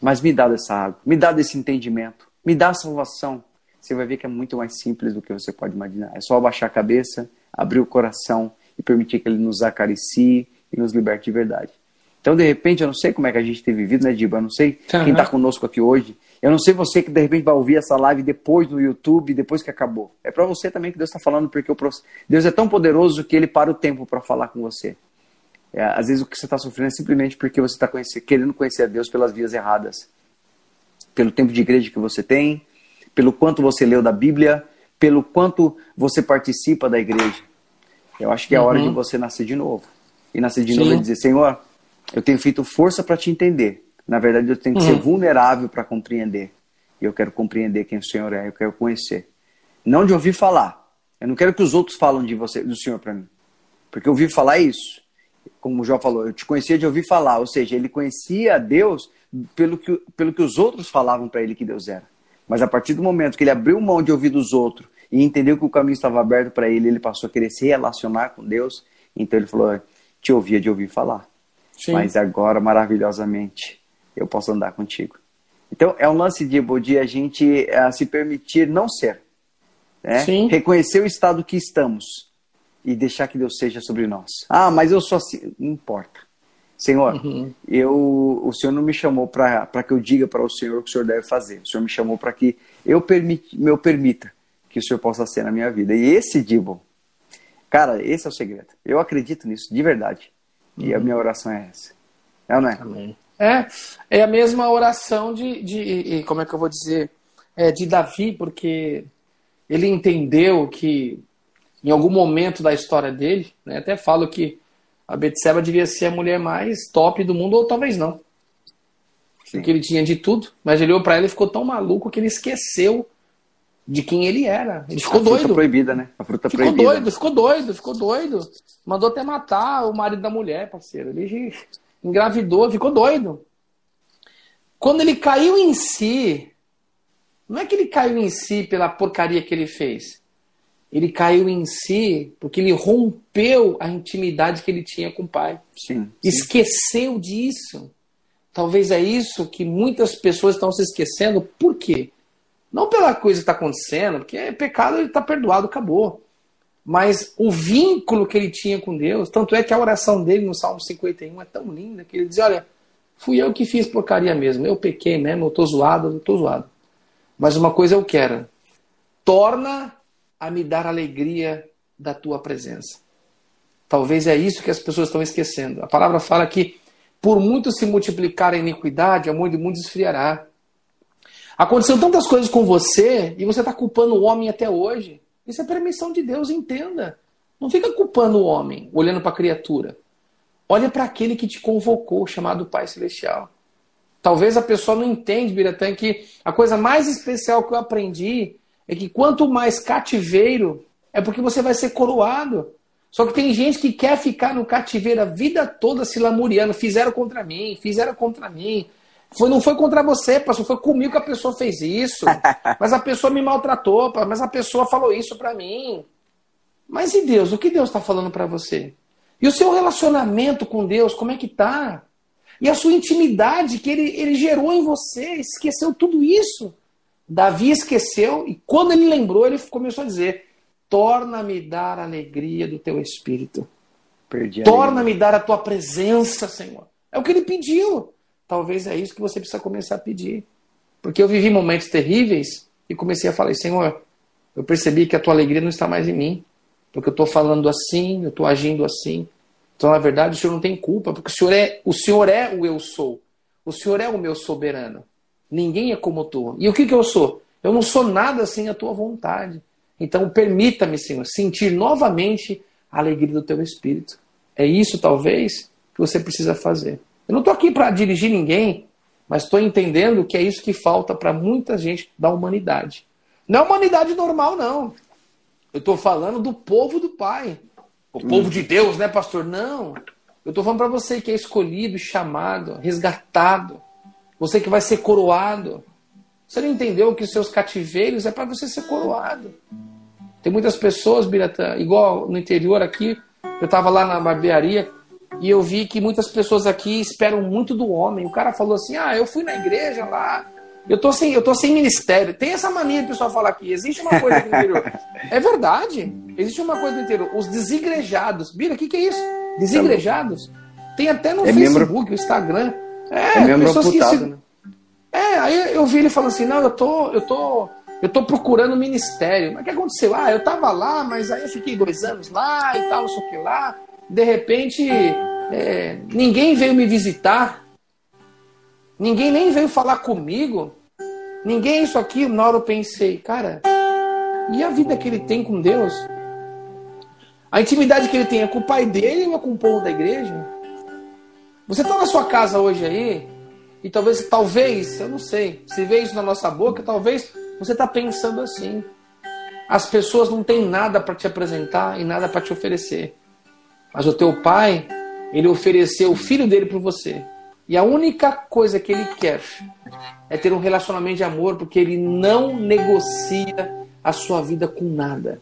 mas me dá dessa água, me dá desse entendimento, me dá a salvação, você vai ver que é muito mais simples do que você pode imaginar. É só abaixar a cabeça, abrir o coração e permitir que Ele nos acaricie e nos liberte de verdade. Então, de repente, eu não sei como é que a gente tem vivido, né, Diba? Eu não sei uhum. quem está conosco aqui hoje. Eu não sei você que de repente vai ouvir essa live depois no YouTube, depois que acabou. É para você também que Deus está falando, porque o Deus é tão poderoso que Ele para o tempo para falar com você. É, às vezes o que você está sofrendo é simplesmente porque você está querendo conhecer a Deus pelas vias erradas. Pelo tempo de igreja que você tem, pelo quanto você leu da Bíblia, pelo quanto você participa da igreja. Eu acho que é a hora de uhum. você nascer de novo. E nascer de Sim. novo e dizer, Senhor, eu tenho feito força para te entender. Na verdade, eu tenho que uhum. ser vulnerável para compreender. E eu quero compreender quem o Senhor é, eu quero conhecer. Não de ouvir falar. Eu não quero que os outros falem de você, do Senhor para mim. Porque ouvir falar é isso. Como o João falou, eu te conhecia de ouvir falar. Ou seja, ele conhecia Deus pelo que, pelo que os outros falavam para ele que Deus era. Mas a partir do momento que ele abriu mão de ouvir dos outros e entendeu que o caminho estava aberto para ele, ele passou a querer se relacionar com Deus. Então ele falou: Te ouvia de ouvir falar. Sim. Mas agora, maravilhosamente, eu posso andar contigo. Então é um lance de, de a gente uh, se permitir não ser. Né? Reconhecer o estado que estamos e deixar que Deus seja sobre nós. Ah, mas eu sou assim. Não importa. Senhor, uhum. eu, o Senhor não me chamou para que eu diga para o Senhor o que o Senhor deve fazer. O Senhor me chamou para que eu permit, me permita que o Senhor possa ser na minha vida. E esse, Dibo, cara, esse é o segredo. Eu acredito nisso, de verdade. E a minha oração é essa. É ou não é? Amém. É, é a mesma oração de, de como é que eu vou dizer, é, de Davi, porque ele entendeu que em algum momento da história dele, né, até falo que a Betseba devia ser a mulher mais top do mundo, ou talvez não. Sim. Porque ele tinha de tudo, mas ele olhou para ela e ficou tão maluco que ele esqueceu de quem ele era. Ele ficou a doido. Fruta proibida, né? A fruta ficou proibida. doido, ficou doido, ficou doido. Mandou até matar o marido da mulher, parceiro. Ele engravidou, ficou doido. Quando ele caiu em si, não é que ele caiu em si pela porcaria que ele fez ele caiu em si porque ele rompeu a intimidade que ele tinha com o pai. Sim, sim. Esqueceu disso. Talvez é isso que muitas pessoas estão se esquecendo. Por quê? Não pela coisa que está acontecendo, porque é pecado, ele está perdoado, acabou. Mas o vínculo que ele tinha com Deus, tanto é que a oração dele no Salmo 51 é tão linda que ele diz: Olha, fui eu que fiz porcaria mesmo, eu pequei mesmo, eu estou zoado, eu estou zoado. Mas uma coisa eu quero: torna a me dar alegria da tua presença. Talvez é isso que as pessoas estão esquecendo. A palavra fala que por muito se multiplicar a iniquidade, o amor de mundo esfriará. Aconteceu tantas coisas com você e você está culpando o homem até hoje. Isso é permissão de Deus, entenda. Não fica culpando o homem, olhando para a criatura. Olha para aquele que te convocou, chamado Pai Celestial. Talvez a pessoa não entende, Biratã, que a coisa mais especial que eu aprendi é que quanto mais cativeiro, é porque você vai ser coroado. Só que tem gente que quer ficar no cativeiro a vida toda se lamuriando. Fizeram contra mim, fizeram contra mim. Foi, não foi contra você, pastor, foi comigo que a pessoa fez isso. Mas a pessoa me maltratou, mas a pessoa falou isso para mim. Mas e Deus? O que Deus está falando para você? E o seu relacionamento com Deus, como é que tá? E a sua intimidade que ele, ele gerou em você, esqueceu tudo isso? Davi esqueceu e quando ele lembrou, ele começou a dizer: Torna-me dar a alegria do teu espírito. Torna-me dar a tua presença, Senhor. É o que ele pediu. Talvez é isso que você precisa começar a pedir. Porque eu vivi momentos terríveis e comecei a falar: Senhor, eu percebi que a tua alegria não está mais em mim. Porque eu estou falando assim, eu estou agindo assim. Então, na verdade, o Senhor não tem culpa, porque o Senhor é o Senhor é o eu sou. O Senhor é o meu soberano. Ninguém é como tu. E o que, que eu sou? Eu não sou nada sem a tua vontade. Então, permita-me, Senhor, sentir novamente a alegria do teu espírito. É isso, talvez, que você precisa fazer. Eu não estou aqui para dirigir ninguém, mas estou entendendo que é isso que falta para muita gente da humanidade. Não é humanidade normal, não. Eu estou falando do povo do Pai. O povo de Deus, né, pastor? Não. Eu estou falando para você que é escolhido, chamado, resgatado você que vai ser coroado. Você não entendeu que os seus cativeiros é para você ser coroado. Tem muitas pessoas, Biratã, igual no interior aqui, eu estava lá na barbearia e eu vi que muitas pessoas aqui esperam muito do homem. O cara falou assim: Ah, eu fui na igreja lá Eu tô sem, eu tô sem ministério. Tem essa mania de pessoal falar aqui. Existe uma coisa no interior. É verdade. Existe uma coisa no interior. Os desigrejados. Bira, o que, que é isso? Desigrejados? Tem até no é Facebook, membro... Instagram. É, é pessoas que se... né? É, aí eu vi ele falando assim, não, eu tô, eu tô, eu tô procurando ministério. Mas o que aconteceu? Ah, eu tava lá, mas aí eu fiquei dois anos lá e tal, não sei o que lá. De repente, é, ninguém veio me visitar. Ninguém nem veio falar comigo. Ninguém isso aqui. Na hora eu pensei, cara, e a vida que ele tem com Deus? A intimidade que ele tem é com o pai dele ou é com o povo da igreja? Você está na sua casa hoje aí, e talvez, talvez, eu não sei, se vê isso na nossa boca, talvez você está pensando assim. As pessoas não têm nada para te apresentar e nada para te oferecer. Mas o teu pai, ele ofereceu o filho dele para você. E a única coisa que ele quer é ter um relacionamento de amor, porque ele não negocia a sua vida com nada.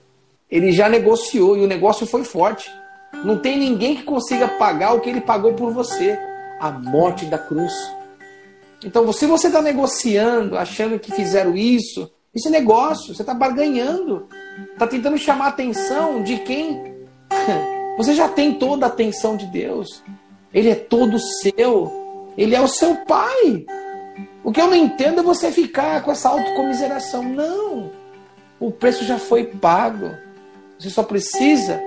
Ele já negociou e o negócio foi forte. Não tem ninguém que consiga pagar o que ele pagou por você a morte da cruz. Então, se você está negociando, achando que fizeram isso, esse é negócio, você está barganhando, está tentando chamar a atenção de quem você já tem toda a atenção de Deus. Ele é todo seu. Ele é o seu pai. O que eu não entendo é você ficar com essa autocomiseração. Não. O preço já foi pago. Você só precisa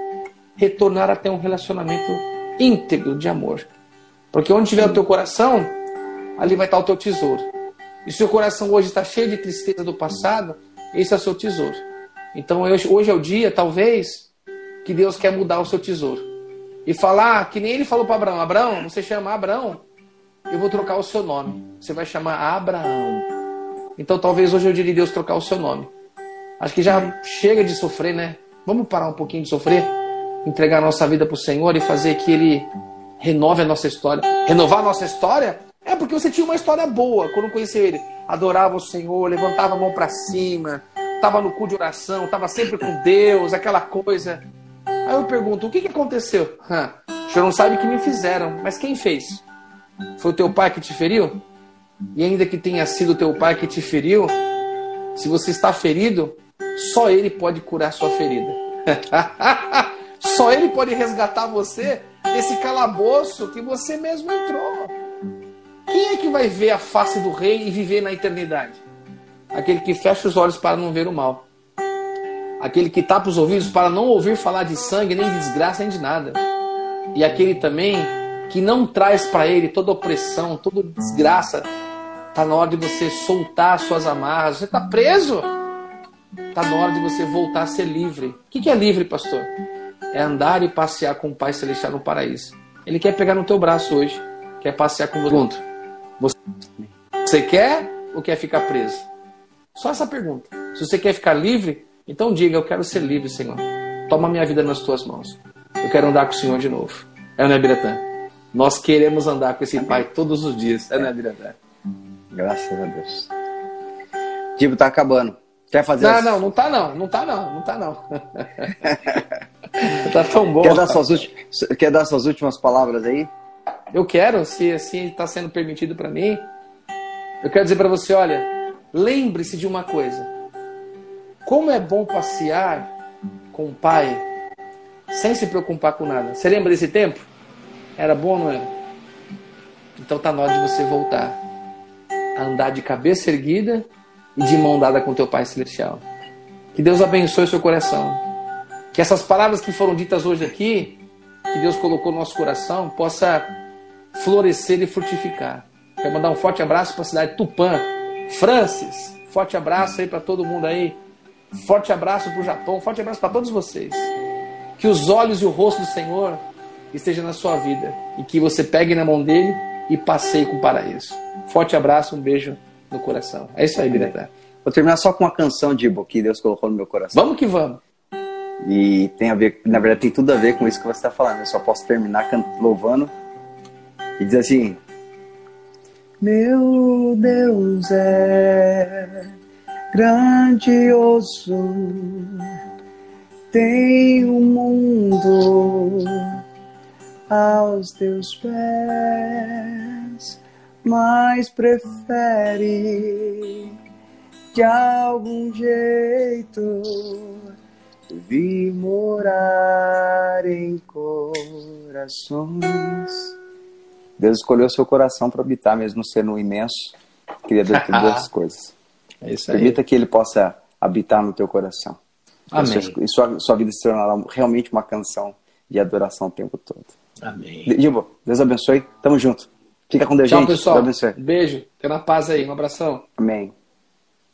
retornar a ter um relacionamento íntegro de amor. Porque onde tiver o teu coração, ali vai estar o teu tesouro. E se o coração hoje está cheio de tristeza do passado, esse é o seu tesouro. Então hoje é o dia, talvez, que Deus quer mudar o seu tesouro. E falar que nem ele falou para Abraão: Abraão, você chama Abraão, eu vou trocar o seu nome. Você vai chamar Abraão. Então talvez hoje dia de Deus trocar o seu nome. Acho que já chega de sofrer, né? Vamos parar um pouquinho de sofrer, entregar a nossa vida para o Senhor e fazer que Ele renove a nossa história. Renovar a nossa história é porque você tinha uma história boa quando conheceu Ele. Adorava o Senhor, levantava a mão para cima, estava no cu de oração, estava sempre com Deus, aquela coisa. Aí eu pergunto: o que, que aconteceu? o senhor não sabe o que me fizeram, mas quem fez? Foi o teu pai que te feriu? E ainda que tenha sido teu pai que te feriu, se você está ferido, só ele pode curar sua ferida. só ele pode resgatar você desse calabouço que você mesmo entrou. Quem é que vai ver a face do rei e viver na eternidade? Aquele que fecha os olhos para não ver o mal aquele que tapa os ouvidos para não ouvir falar de sangue, nem de desgraça, nem de nada. E aquele também que não traz para ele toda opressão, toda desgraça. Está na hora de você soltar suas amarras. Você está preso. Está na hora de você voltar a ser livre. O que é livre, pastor? É andar e passear com o Pai Celestial no paraíso. Ele quer pegar no teu braço hoje. Quer passear com você. Você quer ou quer ficar preso? Só essa pergunta. Se você quer ficar livre, então diga: Eu quero ser livre, Senhor. Toma minha vida nas tuas mãos. Eu quero andar com o Senhor de novo. É, né, Biratã? Nós queremos andar com esse Amém. Pai todos os dias. É, né, Biratã? Graças a Deus. Tipo, tá acabando. Quer fazer Não, as... não, não tá não. Não tá não. Não tá não. tá tão bom. Quer dar, suas últimas, quer dar suas últimas palavras aí? Eu quero, se assim está sendo permitido para mim. Eu quero dizer para você, olha, lembre-se de uma coisa. Como é bom passear com o pai sem se preocupar com nada. Você lembra desse tempo? Era bom não era? Então tá na hora de você voltar a andar de cabeça erguida e de mão dada com teu Pai Celestial. Que Deus abençoe seu coração. Que essas palavras que foram ditas hoje aqui, que Deus colocou no nosso coração, possa florescer e frutificar. Quero mandar um forte abraço para a cidade de Tupã. Francis, forte abraço aí para todo mundo aí Forte abraço para o Japão, forte abraço para todos vocês. Que os olhos e o rosto do Senhor estejam na sua vida e que você pegue na mão dele e passeie com o paraíso. Forte abraço, um beijo no coração. É isso aí, Biretá. Vou terminar só com uma canção, Dibo, que Deus colocou no meu coração. Vamos que vamos. E tem a ver, na verdade, tem tudo a ver com isso que você está falando. Eu só posso terminar louvando e dizer assim: Meu Deus é grandioso. Tem o um mundo aos teus pés, mas prefere de algum jeito vir morar em corações. Deus escolheu seu coração para habitar, mesmo sendo imenso, criador de todas as coisas. É isso aí. Permita que ele possa habitar no teu coração. Amém. E sua, sua vida se tornará realmente uma canção de adoração o tempo todo. Amém. Gibo, Deus abençoe. Tamo junto. Fica com Deus, Tchau, gente. pessoal. Deus abençoe. Beijo. Fica na paz aí. Um abração. Amém.